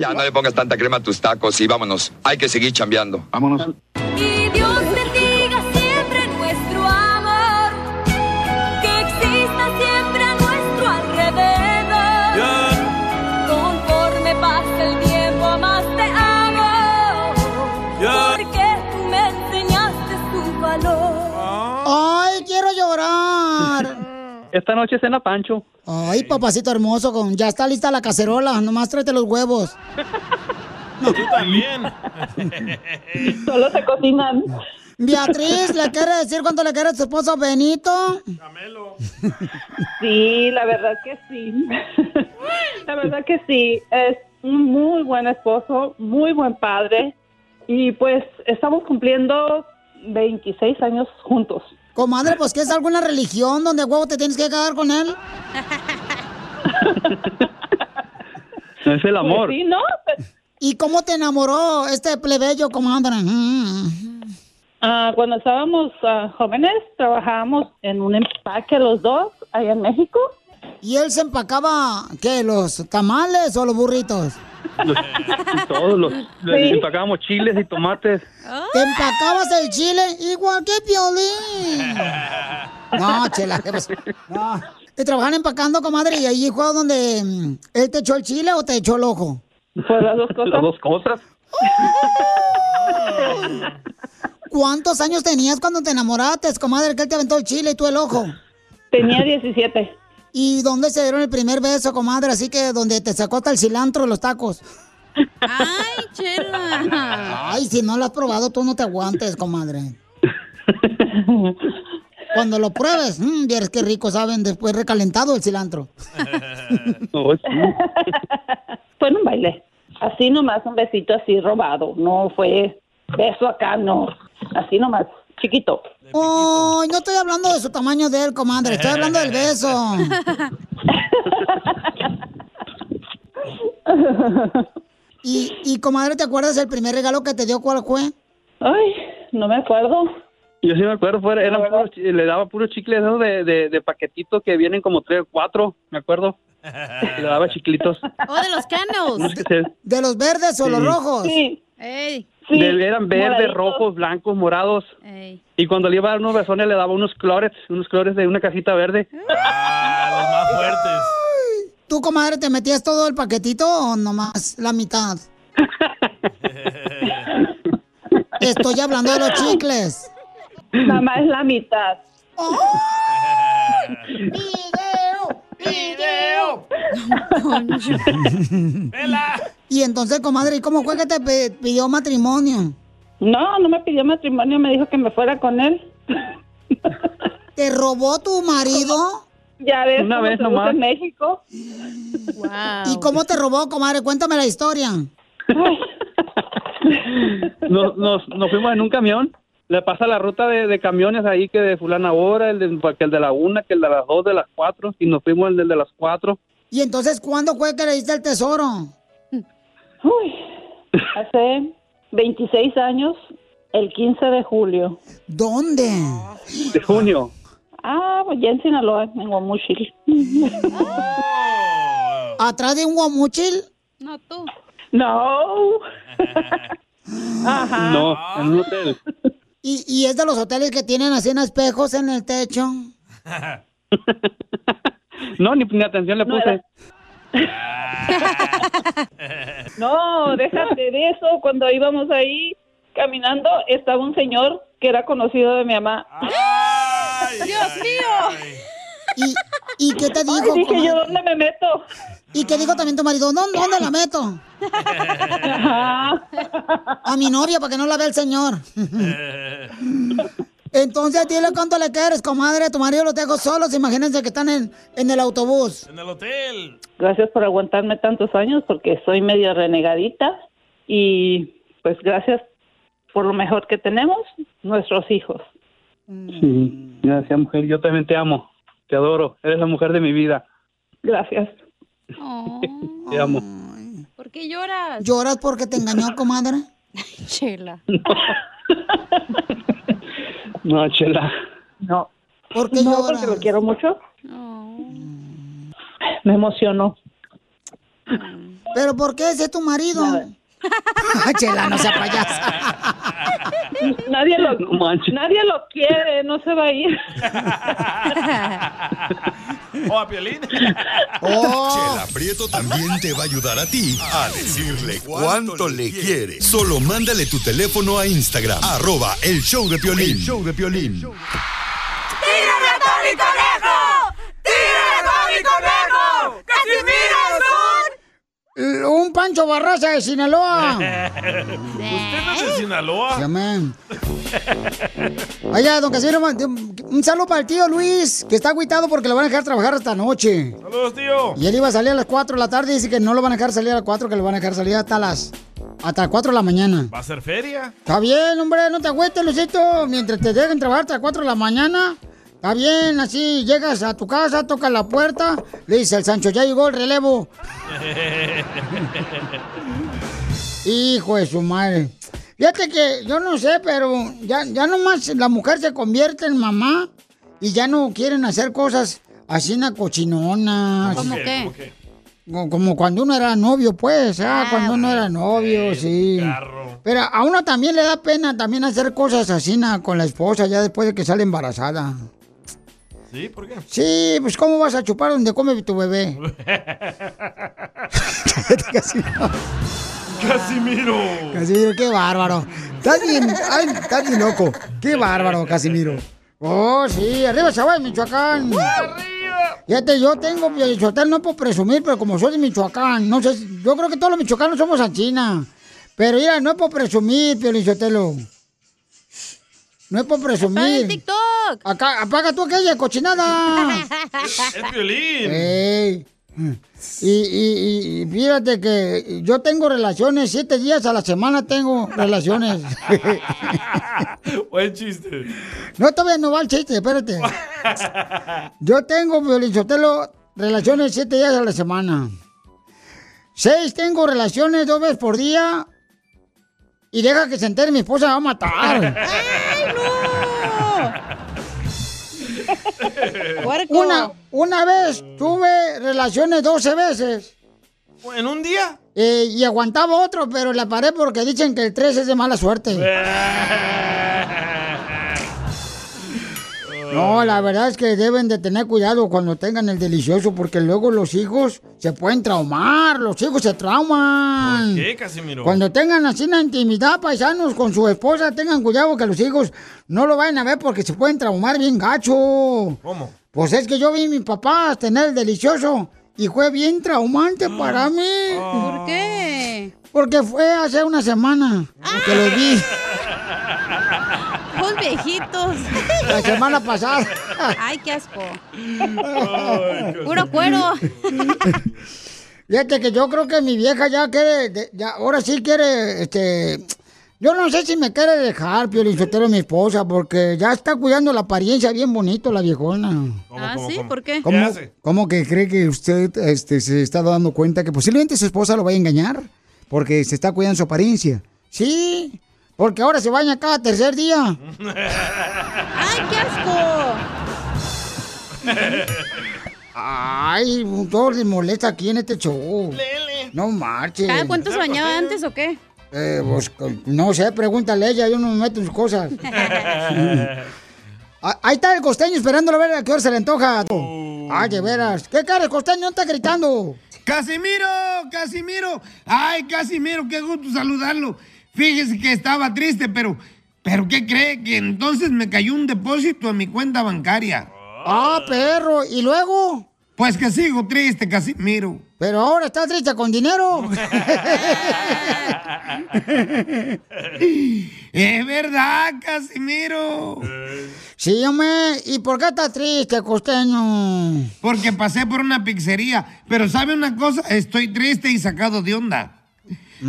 Ya no le pongas tanta crema a tus tacos y vámonos. Hay que seguir chambeando. Vámonos. Esta noche cena Pancho. Ay, papacito hermoso, con ya está lista la cacerola, nomás tráete los huevos. Tú también. Solo se cocinan. Beatriz, ¿le quiere decir cuánto le quiere a su esposo Benito? Sí, la verdad que sí. La verdad que sí. Es un muy buen esposo, muy buen padre. Y pues estamos cumpliendo 26 años juntos. Comadre, pues ¿qué es alguna religión donde huevo te tienes que quedar con él? Es el amor. Pues sí, ¿no? ¿Y cómo te enamoró este plebeyo, comadre? Ah, cuando estábamos ah, jóvenes, trabajábamos en un empaque los dos, allá en México. ¿Y él se empacaba, qué, los tamales o los burritos? Todos los. empacábamos chiles y tomates. ¿Te empacabas el chile igual que Piolín? No, chela, ¿qué pasó? No. ¿Te trabajan empacando, comadre? ¿Y ahí fue donde mm, él te echó el chile o te echó el ojo? Pues las dos cosas. Las dos cosas. ¿Cuántos años tenías cuando te enamoraste, comadre, que él te aventó el chile y tú el ojo? Tenía 17. ¿Y dónde se dieron el primer beso, comadre? Así que donde te sacó hasta el cilantro de los tacos. Ay, chela. Ay, si no lo has probado, tú no te aguantes, comadre. Cuando lo pruebes, mmm, vieres qué rico saben después recalentado el cilantro. Oh, sí. Fue en un baile. Así nomás, un besito así robado. No fue beso acá, no. Así nomás, chiquito. Oh, no estoy hablando de su tamaño de él, comadre. Estoy hablando del beso. Y, y comadre, ¿te acuerdas el primer regalo que te dio cuál fue? Ay, no me acuerdo. Yo sí me acuerdo, fue, eran puros chi- le daba puro chicle esos de, de, de paquetito que vienen como tres o cuatro, me acuerdo. Y le daba chiclitos. Oh, de los canos. Se- ¿De los verdes o los rojos? Sí. Ey. De- eran verdes, rojos, blancos, morados. Ey. Y cuando le iba a dar unos besones le daba unos clores, unos clores de una cajita verde. Ah, los más fuertes. ¿Tú, comadre, te metías todo el paquetito o nomás la mitad? Estoy hablando de los chicles. Nada más la mitad. ¡Video! ¡Video! Y entonces, comadre, ¿y cómo fue que te pidió matrimonio? No, no me pidió matrimonio, me dijo que me fuera con él. ¿Te robó tu marido? Ya ves Una vez nomás. en México. ¿Y cómo te robó, comadre? Cuéntame la historia. Nos, nos, nos fuimos en un camión. Le pasa la ruta de, de camiones ahí que de fulana hora, el de, que el de la una, que el de las dos, de las cuatro. Y nos fuimos el de las cuatro. ¿Y entonces cuándo fue que le diste el tesoro? Uy, hace 26 años, el 15 de julio. ¿Dónde? De junio. Ah, pues ya en Sinaloa, en Guamuchil. ¿Atrás de un guamuchil? No, tú. No. Ajá. No, en un hotel. ¿Y, y es de los hoteles que tienen así en espejos en el techo? No, ni, ni atención le puse. No, déjate de eso. Cuando íbamos ahí caminando, estaba un señor que era conocido de mi mamá. ¡Dios mío! ¿Y, y qué te dijo? Ay, dije comadre? yo, ¿dónde me meto? ¿Y qué dijo también tu marido? ¿Dónde, dónde la meto? A mi novia para que no la vea el señor. Entonces dile cuánto le quieres, comadre. Tu marido los dejo solos. Imagínense que están en, en el autobús. En el hotel. Gracias por aguantarme tantos años porque soy medio renegadita y pues gracias por lo mejor que tenemos, nuestros hijos. Sí, gracias, mujer. Yo también te amo. Te adoro. Eres la mujer de mi vida. Gracias. Te amo. ¿Por qué lloras? ¿Lloras porque te engañó, comadre? Chela. No, chela. No. ¿Por qué no, lloras? porque lo quiero mucho. Me emocionó. ¿Pero por qué ese es tu marido? Chela, no sea payasa. Nadie lo, nadie lo quiere, no se va a ir. ¿O a Piolín? Chela Prieto también te va a ayudar a ti a decirle cuánto le quiere. Solo mándale tu teléfono a Instagram, arroba el show de Piolín. El show de Piolín. ¡Tírame a Tony Conejo! ¡Tírame a Tony Conejo! ¡Casimiro Un Pancho Barraza de Sinaloa. ¿Usted no es de Sinaloa? Sí, amén. Oiga, don Casimiro, un saludo para el tío Luis, que está agüitado porque lo van a dejar trabajar hasta noche. Saludos, tío. Y él iba a salir a las 4 de la tarde y dice que no lo van a dejar salir a las 4, que lo van a dejar salir hasta las hasta las 4 de la mañana. ¿Va a ser feria? Está bien, hombre, no te agüites, Luisito. Mientras te dejen trabajar hasta las 4 de la mañana, está bien, así llegas a tu casa, tocas la puerta, le dice el Sancho, ya llegó el relevo. Hijo de su madre. Fíjate que yo no sé, pero ya, ya nomás la mujer se convierte en mamá y ya no quieren hacer cosas así en cochinonas. ¿Cómo qué? Como, como cuando uno era novio, pues, ah, cuando uno era novio, sí. Pero a uno también le da pena también hacer cosas así na, con la esposa ya después de que sale embarazada. ¿Sí? ¿Por qué? Sí, pues ¿cómo vas a chupar donde come tu bebé? Casimiro. Casimiro, qué bárbaro. Estás bien, ay, estás bien loco. Qué bárbaro, Casimiro. Oh, sí, arriba Chavay, Michoacán. Fíjate, yo tengo Piolichotel, no puedo presumir, pero como soy de Michoacán, no sé, yo creo que todos los michoacanos somos China. Pero mira, no puedo presumir, Piolichotelo. No es por presumir. TikTok! Acá, apaga tú aquella cochinada. Es Piolín. Ey. Y, y, y fíjate que yo tengo relaciones, siete días a la semana tengo relaciones. Buen chiste. No, todavía no va el chiste, espérate. Yo tengo, Violichotelo, relaciones siete días a la semana. Seis tengo relaciones dos veces por día. Y deja que se entere, mi esposa me va a matar. Una, una vez tuve relaciones 12 veces. ¿En un día? Eh, y aguantaba otro, pero la paré porque dicen que el 3 es de mala suerte. No, la verdad es que deben de tener cuidado cuando tengan el delicioso porque luego los hijos se pueden traumar, los hijos se trauman. ¿Qué, Casimiro? Cuando tengan así una intimidad, paisanos, con su esposa, tengan cuidado que los hijos no lo vayan a ver porque se pueden traumar bien gacho. ¿Cómo? Pues es que yo vi a mis papás tener el delicioso y fue bien traumante para mí. ¿Por qué? Porque fue hace una semana que lo vi. Los viejitos. La semana pasada. Ay, qué asco. Puro cuero. Fíjate que yo creo que mi vieja ya quiere, ya, ahora sí quiere, este, yo no sé si me quiere dejar, Piolinsotero, mi esposa, porque ya está cuidando la apariencia bien bonito la viejona. Ah, ¿sí? ¿Por qué? ¿Cómo, cómo que cree que usted este, se está dando cuenta que posiblemente su esposa lo vaya a engañar? Porque se está cuidando su apariencia. Sí, porque ahora se baña cada tercer día. ¡Ay, qué asco! Ay, todo les molesta aquí en este show. No marches. ¿Cada cuánto se bañaba antes o qué? Eh, pues, no sé, pregúntale a ella, yo no me meto en sus cosas. Ah, Ahí está el costeño esperándolo a ver a qué hora se le antoja. Ay, de veras. ¿Qué cara, el costeño no está gritando? Casimiro, Casimiro. Ay, Casimiro, qué gusto saludarlo. Fíjese que estaba triste, pero, pero ¿qué cree? Que entonces me cayó un depósito en mi cuenta bancaria. Ah, perro. ¿Y luego? Pues que sigo triste, Casimiro. Pero ahora está triste con dinero. es verdad, Casimiro. Sí, hombre. ¿Y por qué está triste, costeño? Porque pasé por una pizzería. Pero ¿sabe una cosa? Estoy triste y sacado de onda.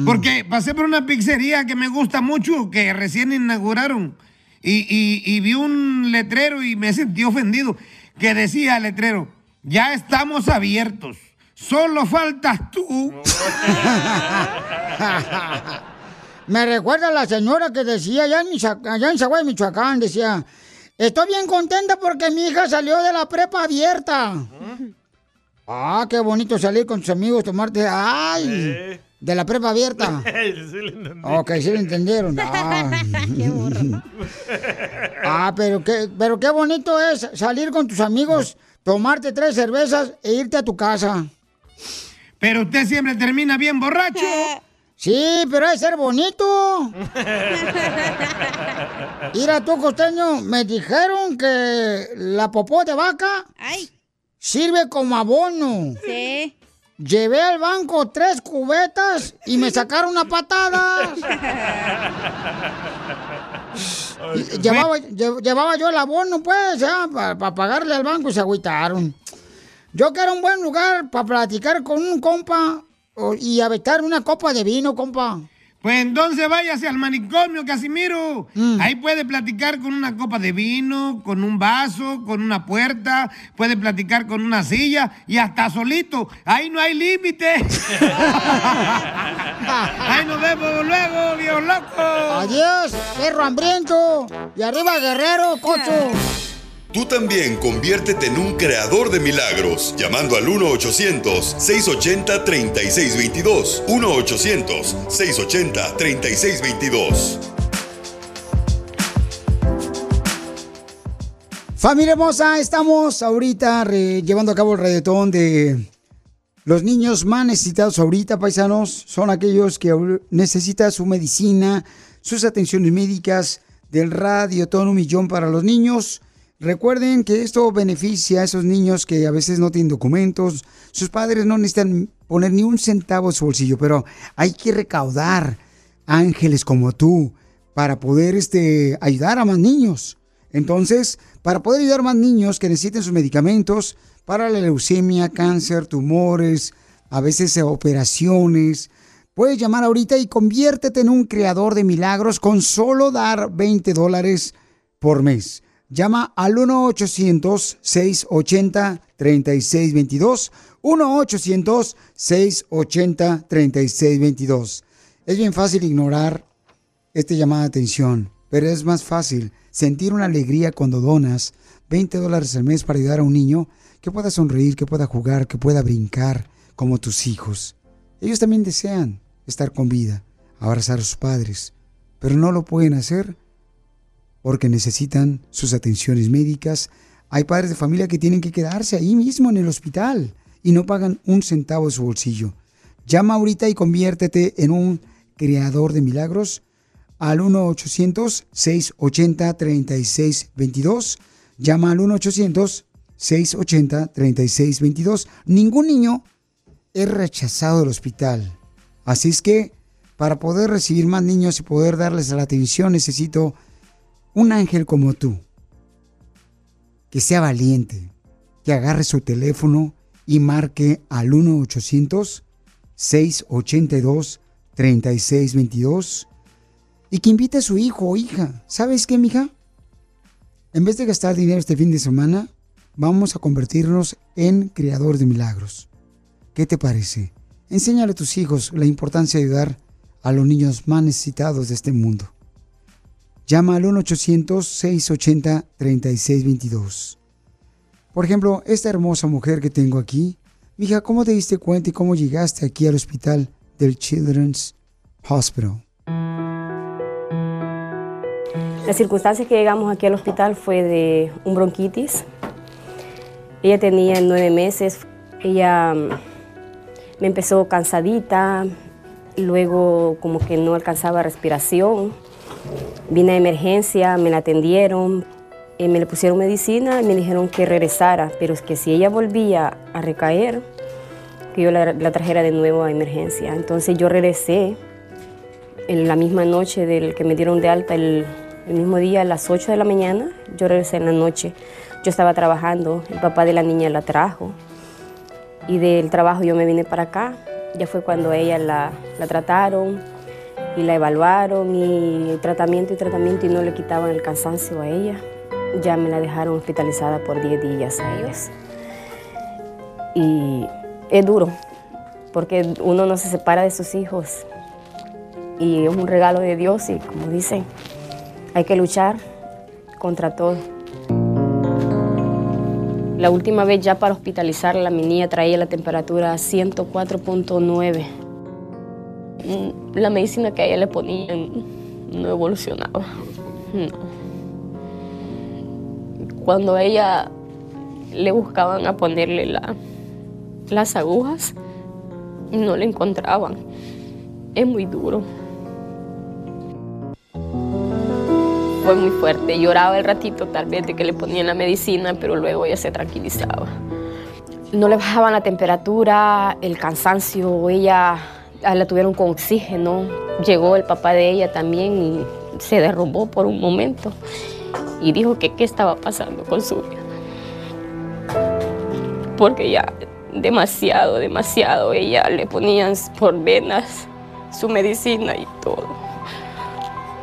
Porque pasé por una pizzería que me gusta mucho, que recién inauguraron. Y, y- y vi un letrero y me sentí ofendido. Que decía el letrero, ya estamos abiertos. Solo faltas tú. Me recuerda a la señora que decía allá en, allá en Zaguay, Michoacán, decía, estoy bien contenta porque mi hija salió de la prepa abierta. Ah, qué bonito salir con tus amigos, tomarte, ay, de la prepa abierta. Sí le entendí. Ok, sí lo entendieron. Ah. Ah, pero qué, pero qué bonito es salir con tus amigos, tomarte tres cervezas e irte a tu casa. Pero usted siempre termina bien borracho. Sí, pero hay ser bonito. Mira tú, costeño, me dijeron que la popó de vaca sirve como abono. Sí. Llevé al banco tres cubetas y me sacaron una patada. Llevaba, lle- llevaba yo el abono, pues, ya, para pagarle al banco y se agüitaron. Yo quiero un buen lugar para platicar con un compa y aventar una copa de vino, compa. Pues entonces váyase al manicomio, Casimiro. Mm. Ahí puede platicar con una copa de vino, con un vaso, con una puerta, puede platicar con una silla y hasta solito. Ahí no hay límite. Ahí nos vemos luego, viejo loco. Adiós, perro hambriento. Y arriba, guerrero, cocho. Tú también conviértete en un creador de milagros llamando al 1-800-680-3622. 1-800-680-3622. Familia hermosa, estamos ahorita llevando a cabo el reggaetón de los niños más necesitados ahorita, paisanos. Son aquellos que necesitan su medicina, sus atenciones médicas, del radio, todo un millón para los niños. Recuerden que esto beneficia a esos niños que a veces no tienen documentos. Sus padres no necesitan poner ni un centavo en su bolsillo, pero hay que recaudar ángeles como tú para poder este, ayudar a más niños. Entonces, para poder ayudar a más niños que necesiten sus medicamentos para la leucemia, cáncer, tumores, a veces operaciones, puedes llamar ahorita y conviértete en un creador de milagros con solo dar 20 dólares por mes. Llama al 1-800-680-3622. 1-800-680-3622. Es bien fácil ignorar esta llamada de atención, pero es más fácil sentir una alegría cuando donas 20 dólares al mes para ayudar a un niño que pueda sonreír, que pueda jugar, que pueda brincar como tus hijos. Ellos también desean estar con vida, abrazar a sus padres, pero no lo pueden hacer porque necesitan sus atenciones médicas. Hay padres de familia que tienen que quedarse ahí mismo en el hospital y no pagan un centavo de su bolsillo. Llama ahorita y conviértete en un creador de milagros al 1-800-680-3622. Llama al 1-800-680-3622. Ningún niño es rechazado del hospital. Así es que para poder recibir más niños y poder darles la atención necesito un ángel como tú. Que sea valiente, que agarre su teléfono y marque al 1-800-682-3622 y que invite a su hijo o hija. ¿Sabes qué, mija? En vez de gastar dinero este fin de semana, vamos a convertirnos en creadores de milagros. ¿Qué te parece? Enséñale a tus hijos la importancia de ayudar a los niños más necesitados de este mundo. Llama al 1-800-680-3622. Por ejemplo, esta hermosa mujer que tengo aquí, mija, ¿cómo te diste cuenta y cómo llegaste aquí al hospital del Children's Hospital? La circunstancia que llegamos aquí al hospital fue de un bronquitis. Ella tenía nueve meses. Ella mm, me empezó cansadita, luego como que no alcanzaba respiración. Vine a emergencia, me la atendieron, eh, me le pusieron medicina y me dijeron que regresara, pero es que si ella volvía a recaer, que yo la, trajera de nuevo a emergencia. Entonces yo regresé en la misma noche del que me dieron de alta, el, mismo día a las 8 de la mañana, yo regresé en la noche. Yo estaba trabajando, el papá de la niña la trajo y del trabajo yo me vine para acá. Ya fue cuando ella la, la trataron y la evaluaron y tratamiento y tratamiento y no le quitaban el cansancio a ella. Ya me la dejaron hospitalizada por 10 días a ellos. Y es duro, porque uno no se separa de sus hijos y es un regalo de Dios y como dicen, hay que luchar contra todo. La última vez ya para hospitalizarla, mi niña traía la temperatura a 104.9. La medicina que a ella le ponían no evolucionaba. No. Cuando a ella le buscaban a ponerle la- las agujas, no le encontraban. Es muy duro. Fue muy fuerte. Lloraba el ratito tal vez de que le ponían la medicina, pero luego ella se tranquilizaba. No le bajaban la temperatura, el cansancio, ella la tuvieron con oxígeno. Llegó el papá de ella también y se derrumbó por un momento y dijo que qué estaba pasando con su vida. Porque ya demasiado, demasiado, ella le ponían por venas su medicina y todo.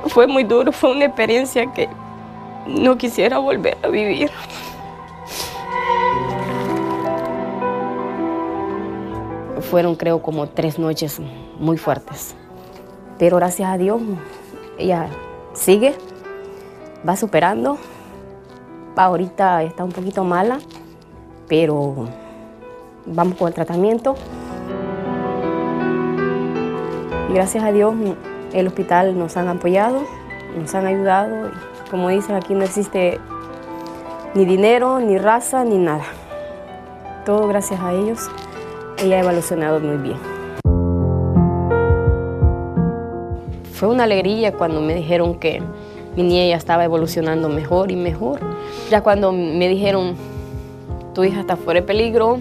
Fue muy duro, fue una experiencia que no quisiera volver a vivir. Fueron creo como tres noches muy fuertes. Pero gracias a Dios ella sigue, va superando. Ahorita está un poquito mala, pero vamos con el tratamiento. Gracias a Dios el hospital nos han apoyado, nos han ayudado. Como dicen, aquí no existe ni dinero, ni raza, ni nada. Todo gracias a ellos. Ella ha evolucionado muy bien. Fue una alegría cuando me dijeron que mi niña ya estaba evolucionando mejor y mejor. Ya cuando me dijeron, tu hija está fuera de peligro,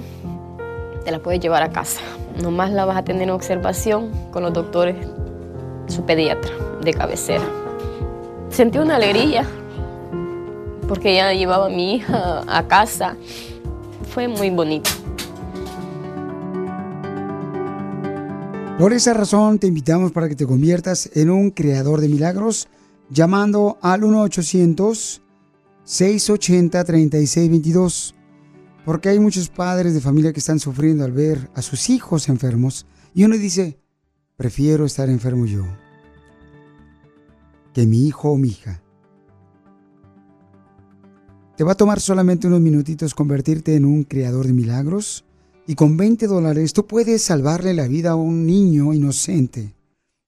te la puedes llevar a casa. Nomás la vas a tener en observación con los doctores, su pediatra de cabecera. Sentí una alegría porque ya llevaba a mi hija a casa. Fue muy bonito. Por esa razón te invitamos para que te conviertas en un creador de milagros llamando al 1-800-680-3622. Porque hay muchos padres de familia que están sufriendo al ver a sus hijos enfermos y uno dice, prefiero estar enfermo yo que mi hijo o mi hija. Te va a tomar solamente unos minutitos convertirte en un creador de milagros y con 20 dólares tú puedes salvarle la vida a un niño inocente.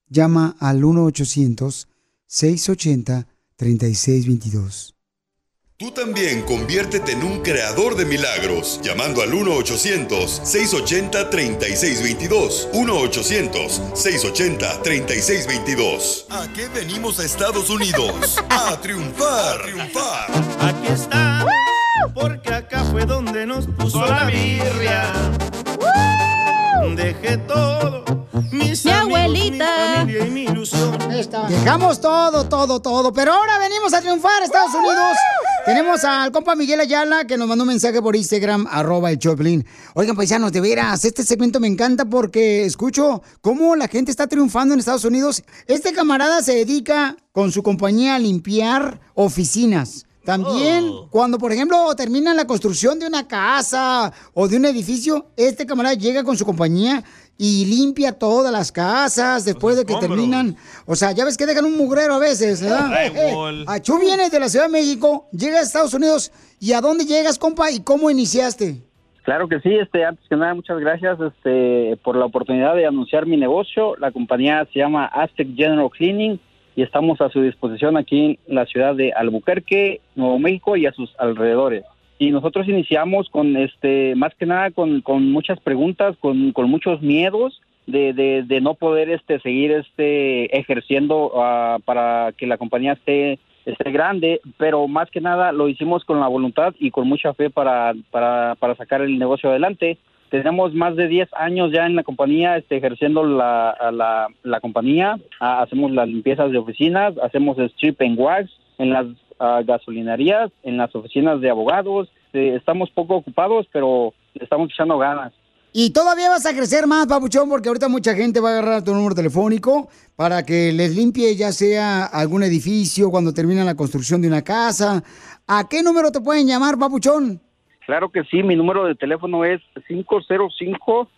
Llama al 1-800-680-3622. Tú también conviértete en un creador de milagros llamando al 1-800-680-3622. 1-800-680-3622. ¿A qué venimos a Estados Unidos? A triunfar. A triunfar. Aquí está, porque acá fue donde nos puso la birria. Dejé todo, mis Mi amigos, abuelita. mi familia y mi ilusión. Dejamos todo, todo, todo. Pero ahora venimos a triunfar, Estados Unidos. Tenemos al compa Miguel Ayala que nos mandó un mensaje por Instagram, arroba el Choplin. Oigan, paisanos, de veras, este segmento me encanta porque escucho cómo la gente está triunfando en Estados Unidos. Este camarada se dedica con su compañía a limpiar oficinas. También, cuando, por ejemplo, terminan la construcción de una casa o de un edificio, este camarada llega con su compañía y limpia todas las casas después de que terminan. O sea, ya ves que dejan un mugrero a veces, ¿verdad? Achú vienes de la Ciudad de México, llegas a Estados Unidos. ¿Y a dónde llegas, compa? ¿Y cómo iniciaste? Claro que sí, este, antes que nada, muchas gracias este, por la oportunidad de anunciar mi negocio. La compañía se llama Aztec General Cleaning. Y estamos a su disposición aquí en la ciudad de Albuquerque, Nuevo México y a sus alrededores. Y nosotros iniciamos con, este, más que nada, con, con muchas preguntas, con, con muchos miedos de, de, de no poder este, seguir este, ejerciendo ah, para que la compañía esté, esté grande, pero más que nada lo hicimos con la voluntad y con mucha fe para, para, para sacar el negocio adelante. Tenemos más de 10 años ya en la compañía, este, ejerciendo la, la, la compañía. Ah, hacemos las limpiezas de oficinas, hacemos strip and wax en las ah, gasolinerías, en las oficinas de abogados. Eh, estamos poco ocupados, pero estamos echando ganas. Y todavía vas a crecer más, papuchón, porque ahorita mucha gente va a agarrar tu número telefónico para que les limpie ya sea algún edificio cuando termina la construcción de una casa. ¿A qué número te pueden llamar, papuchón? Claro que sí, mi número de teléfono es 505,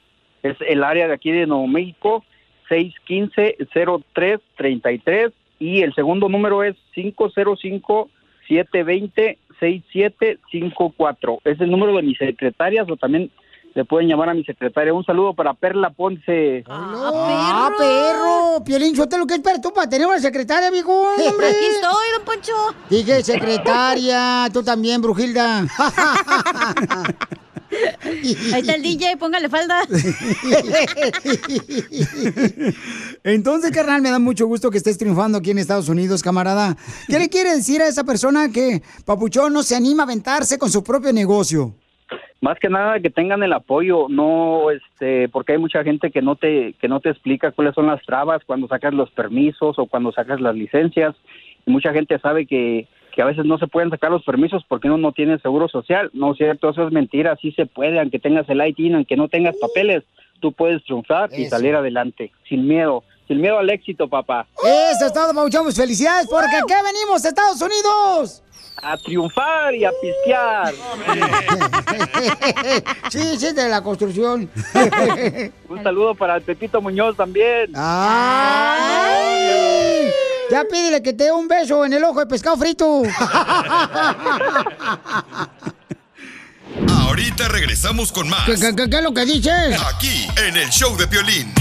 es el área de aquí de Nuevo México, 615-0333 y el segundo número es 505-720-6754. Es el número de mis secretarias o también le pueden llamar a mi secretaria. Un saludo para Perla Ponce. ¡Ah, perro! Piolín, suelta lo que es para tú para tener una secretaria, amigo. hombre. Aquí estoy, don Poncho. Dije secretaria, tú también, Brujilda. Ahí está el DJ, póngale falda. Entonces, carnal, me da mucho gusto que estés triunfando aquí en Estados Unidos, camarada. ¿Qué le quiere decir a esa persona que Papuchón no se anima a aventarse con su propio negocio? Más que nada que tengan el apoyo, no este porque hay mucha gente que no te que no te explica cuáles son las trabas cuando sacas los permisos o cuando sacas las licencias. Y mucha gente sabe que que a veces no se pueden sacar los permisos porque uno no tiene seguro social. No es cierto, eso es mentira, sí se puede, aunque tengas el ITIN, aunque no tengas papeles, tú puedes triunfar y salir adelante, sin miedo, sin miedo al éxito, papá. Eso es todo, Papuchón. Pues felicidades, porque aquí venimos, Estados Unidos. A triunfar y a pistear. sí, sí, de la construcción. Un saludo para el Pepito Muñoz también. ¡Ay! Ya pídele que te dé un beso en el ojo de pescado frito. Ahorita regresamos con más. ¿Qué, qué- qué- qué es lo que dices? Aquí, en el show de Piolín.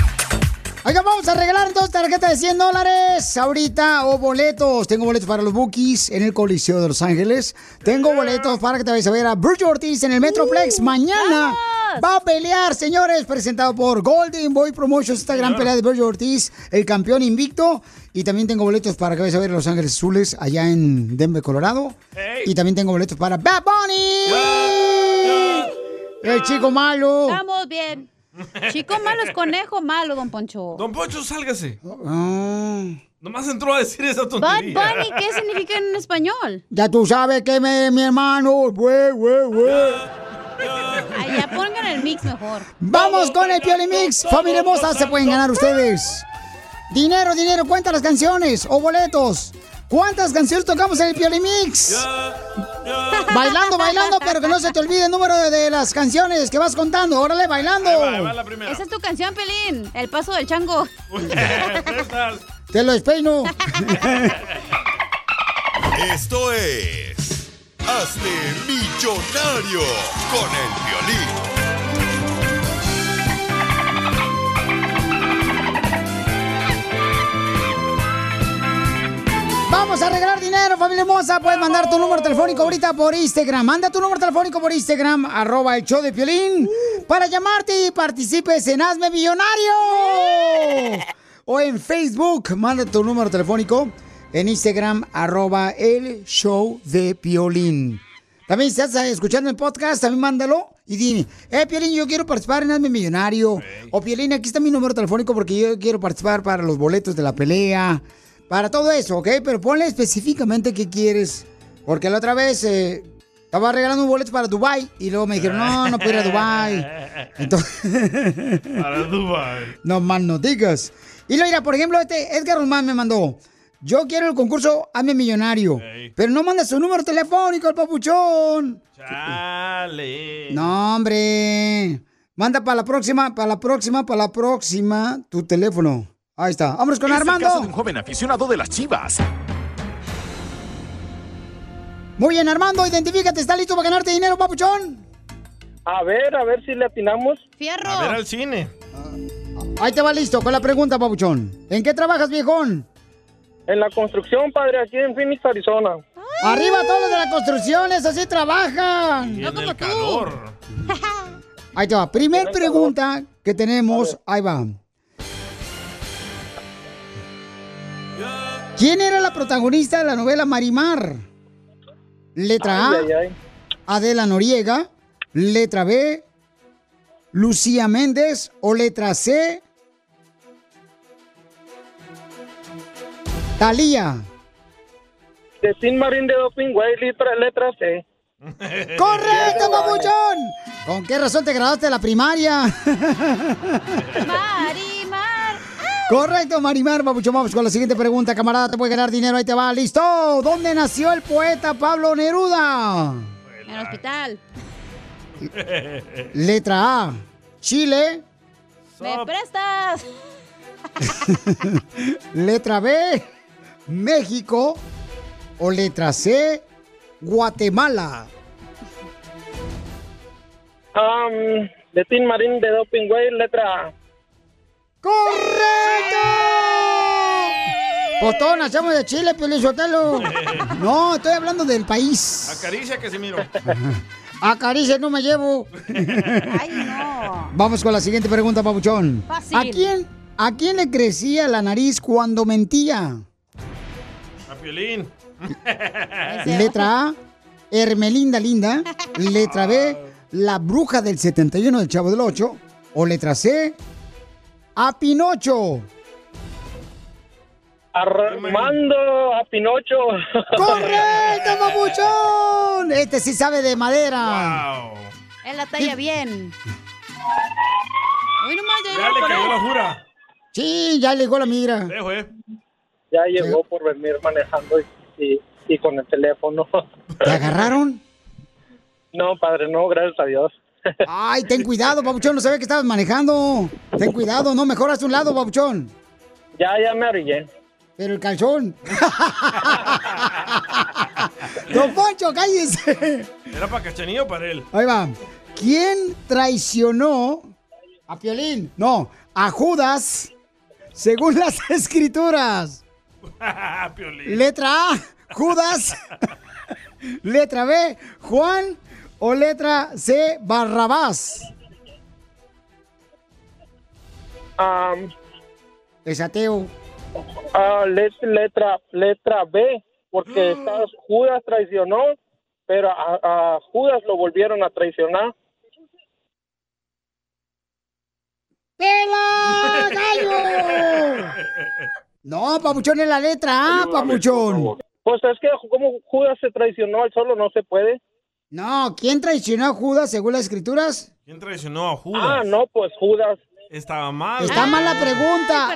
Oiga, vamos a regalar entonces tarjeta de 100 dólares ahorita o boletos. Tengo boletos para los Bookies en el Coliseo de Los Ángeles. Tengo boletos para que te vayas a ver a Virgil Ortiz en el Metroplex mañana. Va a pelear, señores, presentado por Golden Boy Promotions, esta gran pelea de Virgil Ortiz, el campeón invicto. Y también tengo boletos para que vayas a ver a Los Ángeles Azules allá en Denver, Colorado. Y también tengo boletos para Bad Bunny. El chico malo. Estamos bien. Chico malo es conejo malo, don Poncho. Don Poncho, sálgase. Ah. Nomás entró a decir esa Bad tontería. Bunny, ¿qué significa en español? Ya tú sabes que me, mi hermano, güey, güey, güey. Ay, ya pongan el mix mejor. Vamos con el Pioli Mix. Familia hermosa, se pueden ganar ustedes. Dinero, dinero, cuenta las canciones o boletos. ¿Cuántas canciones tocamos en el Pioli Mix? Bailando, bailando, pero que no se te olvide el número de, las canciones que vas contando. Órale, bailando. Esa es tu canción, Pelín. El paso del chango. Te lo despeino. Esto es. Hazte millonario con el violín. Vamos a regalar dinero, familia hermosa. Puedes mandar tu número telefónico ahorita por Instagram. Manda tu número telefónico por Instagram, arroba el show de Piolín, para llamarte y participes en Hazme Millonario. O en Facebook, manda tu número telefónico en Instagram, arroba el show de Piolín. También si estás escuchando el podcast, también mándalo y dime, eh, Piolín, yo quiero participar en Hazme Millonario. O Piolín, aquí está mi número telefónico porque yo quiero participar para los boletos de la pelea. Para todo eso, ¿ok? Pero ponle específicamente qué quieres. Porque la otra vez eh, estaba regalando un boleto para Dubai y luego me dijeron, no, no puedo ir a Dubai. Entonces, Para Dubai. no más no digas. Y luego, mira, por ejemplo, este Edgar Román me mandó, yo quiero el concurso Hazme Millonario. Pero no manda su número telefónico al papuchón. Chale. No, hombre. Manda para la próxima, para la próxima, para la próxima tu teléfono. Ahí está. Vámonos con Es el Armando. caso de un joven aficionado de las chivas. Muy bien, Armando, identifícate. ¿Está listo para ganarte dinero, papuchón? A ver, a ver si le atinamos. Fierro. A ver al cine. Ahí te va listo con la pregunta, papuchón. ¿En qué trabajas, viejón? En la construcción, padre, aquí en Phoenix, Arizona. Arriba todos los de la construcción, eso sí trabajan. Y en el calor. Ahí te va. Primer pregunta que tenemos. Ahí va. ¿Quién era la protagonista de la novela Marimar? Letra A. Ay, ay, ay. Adela Noriega. Letra B. Lucía Méndez. O letra C. Talía. De Tin Marín de Doping, güey, letra, letra C. ¡Correcto, papuchón! ¿Con qué razón te graduaste de la primaria? Marimar. Correcto, Marimar, papuchón. Vamos con la siguiente pregunta, camarada. Te puede ganar dinero, ahí te va. ¿Listo? ¿Dónde nació el poeta Pablo Neruda? En el hospital. Letra A, Chile. ¿Me prestas? Letra B, México. O letra C, Guatemala. Um, de Tin Marín de Doping, güey, letra A. ¡Correcto! Pues todos nacemos de Chile, Piolizotelo. No, estoy hablando del país. Acaricia que se miro. Acaricia, no me llevo. Ay, no. Vamos con la siguiente pregunta, Pabuchón. Fácil. ¿A quién, ¿A quién le crecía la nariz cuando mentía? A Piolín. Letra A, Hermelinda Linda. Letra B, la bruja del 71 del Chavo del 8. O letra C, a Pinocho. Armando a Pinocho. ¡Correcto, papuchón! Este sí sabe de madera. Él la talla bien. Hoy nomás ya, Ya le cayó la jura. Sí, ya llegó la migra. Dejo, eh. Ya llegó por venir manejando y, y, y con el teléfono. ¿Te agarraron? No, padre, no, gracias a Dios. Ay, ten cuidado, papuchón, no sabía que estabas manejando. Ten cuidado, no, mejor haz un lado, papuchón. Ya, ya me orillé. Pero el calzón. Don Poncho, cállese. ¿Era para Cachanillo o para él? Ahí va. ¿Quién traicionó a Piolín? No, a Judas, según las escrituras. Piolín. Letra A, Judas. Letra B, Juan. O letra C, Barrabás. Um, Es ateo. ah, let- letra, letra B, porque está- Judas traicionó, pero a, a Judas lo volvieron a traicionar. ¡Pela, gallo! No, papuchón es la letra A, papuchón. Pues es que como Judas se traicionó, al solo no se puede. No, ¿quién traicionó a Judas según las escrituras? ¿Quién traicionó a Judas? Ah, no, pues Judas. Estaba mal. Está mal la pregunta.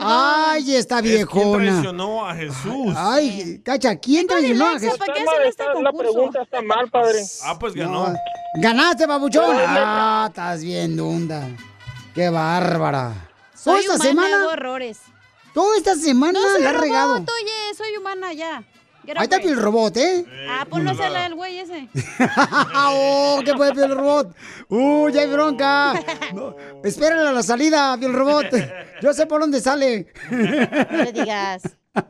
Ay, está Es ¿Quién viejona. traicionó a Jesús? Ay, cacha, ¿quién traicionó a Jesús? Está mal, está- la pregunta está mal, padre. Ah, pues ganó. No, Ganaste, babuchón. Ah, estás bien, dunda. Qué bárbara. Toda Soy esta humana, semana, hago errores. toda esta semana No la ha regado. oye, soy humana ya. Get Ahí está el robot, ¿eh? Ah, ponlo a hacerle el güey ese. ¡Oh, qué puede el robot! ¡Uh, ya hay bronca! No, espérenle a la salida, el robot. Yo sé por dónde sale. No le digas.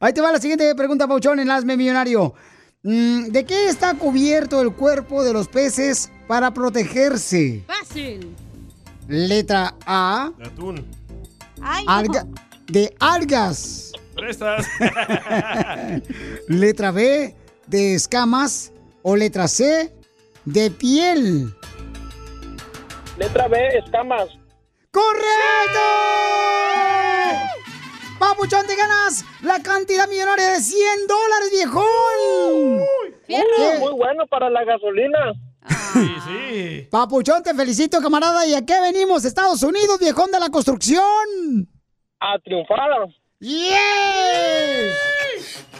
Ahí te va la siguiente pregunta, Pauchón, en Hazme Millonario. Mm, ¿De qué está cubierto el cuerpo de los peces para protegerse? Fácil. Letra A, De atún. Ay, alga- de algas. Prestas. Letra B, de escamas. O letra C, de piel. Letra B, escamas. ¡Correcto! Papuchón, te ganas la cantidad millonaria de 100 dólares, viejón. Muy bueno para la gasolina. Sí, sí. Papuchón, te felicito, camarada. ¿Y a qué venimos? Estados Unidos, viejón de la construcción. A triunfar. ¡Yes!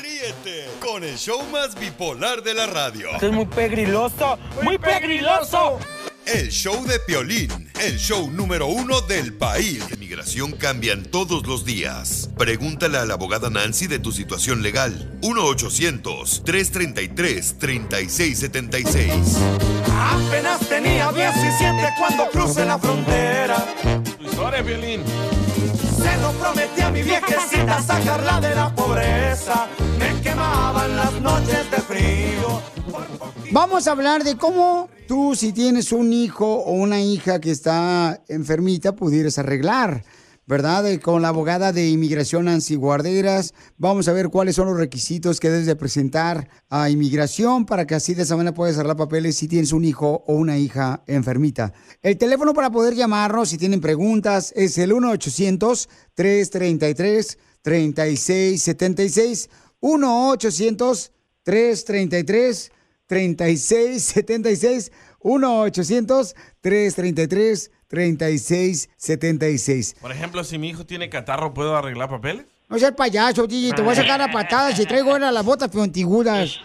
Ríete con el show más bipolar de la radio. Esto es muy pegriloso, muy pegriloso. El show de Piolín, el show número uno del país. La migración cambian todos los días. Pregúntale a la abogada Nancy de tu situación legal. 1-800-333-3676. Apenas tenía 17 cuando crucé la frontera. Tu historia, Piolín. Se lo prometí a mi viejecita sacarla de la pobreza. Me quemaban las noches de frío. Vamos a hablar de cómo tú, si tienes un hijo o una hija que está enfermita, pudieras arreglar, ¿verdad? Eh, Con la abogada de inmigración Nancy Guarderas. Vamos a ver cuáles son los requisitos que debes de presentar a inmigración para que así de esa manera puedas arreglar papeles si tienes un hijo o una hija enfermita. El teléfono para poder llamarnos si tienen preguntas es el 1-800-333-3676. 1-800-333-3676. 3676 1-800-333-3676. Por ejemplo, si mi hijo tiene catarro, ¿puedo arreglar papeles? No seas payaso, DJ, te voy a sacar a patadas si traigo ahora las botas puntiagudas.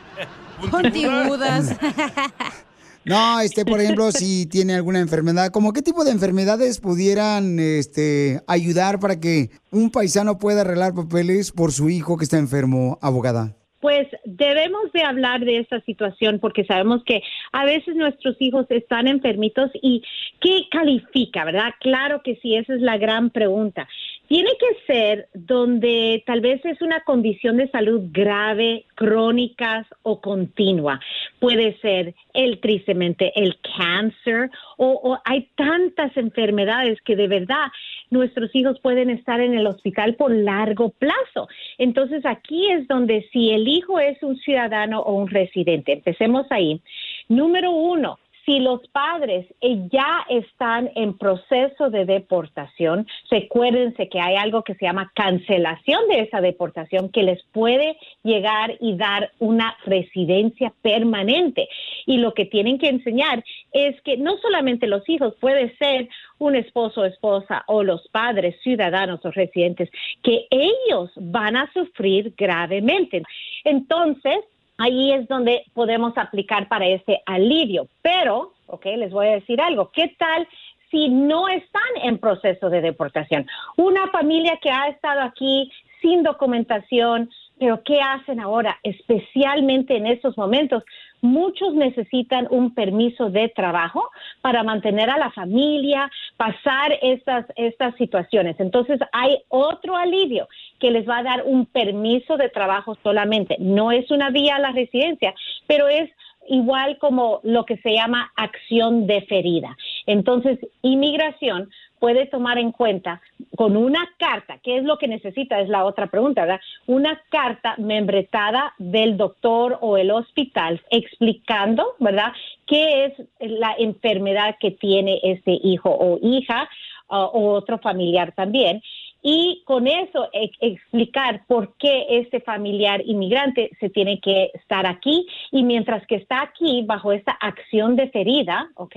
Puntiagudas. No, este, por ejemplo, si tiene alguna enfermedad, ¿como qué tipo de enfermedades pudieran este, ayudar para que un paisano pueda arreglar papeles por su hijo que está enfermo, abogada? Pues debemos de hablar de esta situación porque sabemos que a veces nuestros hijos están enfermitos y ¿qué califica, verdad? Claro que sí, esa es la gran pregunta. Tiene que ser donde tal vez es una condición de salud grave, crónicas o continua. Puede ser el tristemente el cáncer o, o hay tantas enfermedades que de verdad nuestros hijos pueden estar en el hospital por largo plazo. Entonces aquí es donde si el hijo es un ciudadano o un residente, empecemos ahí. Número uno, si los padres eh, ya están en proceso de deportación, recuérdense que hay algo que se llama cancelación de esa deportación que les puede llegar y dar una residencia permanente. Y lo que tienen que enseñar es que no solamente los hijos, puede ser un esposo o esposa o los padres, ciudadanos o residentes, que ellos van a sufrir gravemente. Entonces, ahí es donde podemos aplicar para ese alivio. Pero, ok, les voy a decir algo. ¿Qué tal si no están en proceso de deportación? Una familia que ha estado aquí sin documentación, pero ¿qué hacen ahora? Especialmente en estos momentos, muchos necesitan un permiso de trabajo para mantener a la familia, pasar estas, estas situaciones. Entonces, hay otro alivio que les va a dar un permiso de trabajo solamente. No es una vía a la residencia, pero es igual como lo que se llama acción deferida. Entonces, inmigración puede tomar en cuenta con una carta, ¿qué es lo que necesita? Es la otra pregunta, ¿verdad? Una carta membretada del doctor o el hospital explicando, ¿verdad? ¿Qué es la enfermedad que tiene este hijo o hija uh, o otro familiar también? Y con eso e- explicar por qué este familiar inmigrante se tiene que estar aquí y mientras que está aquí bajo esta acción deferida, ¿ok?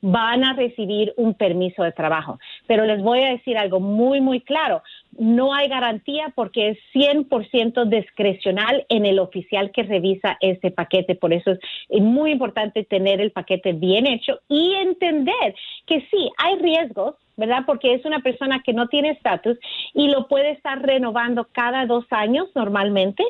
Van a recibir un permiso de trabajo. Pero les voy a decir algo muy, muy claro. No hay garantía porque es 100% discrecional en el oficial que revisa este paquete. Por eso es muy importante tener el paquete bien hecho y entender que sí, hay riesgos, ¿verdad? Porque es una persona que no tiene estatus y lo puede estar renovando cada dos años normalmente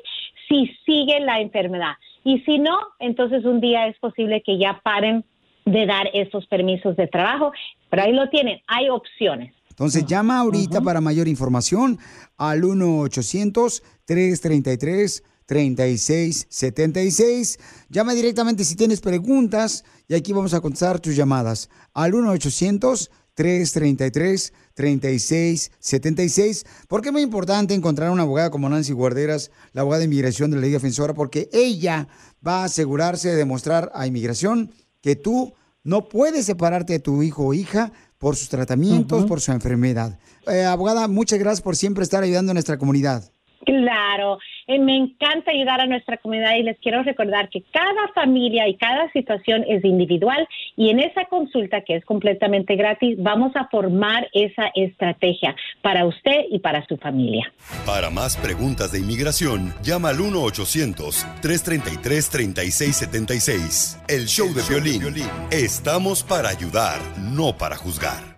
si sigue la enfermedad. Y si no, entonces un día es posible que ya paren de dar esos permisos de trabajo. Pero ahí lo tienen, hay opciones. Entonces llama ahorita para mayor información al 1-800-333-3676. Llama directamente si tienes preguntas y aquí vamos a contestar tus llamadas al 1-800-333-3676. Porque es muy importante encontrar una abogada como Nancy Guarderas, la abogada de inmigración de la Liga Defensora, porque ella va a asegurarse de demostrar a inmigración que tú no puedes separarte de tu hijo o hija por sus tratamientos, por su enfermedad. Eh, abogada, muchas gracias por siempre estar ayudando a nuestra comunidad. Claro, eh, me encanta ayudar a nuestra comunidad y les quiero recordar que cada familia y cada situación es individual y en esa consulta que es completamente gratis vamos a formar esa estrategia para usted y para su familia. Para más preguntas de inmigración, llama al 1-800-333-3676. El show de violín. Estamos para ayudar, no para juzgar.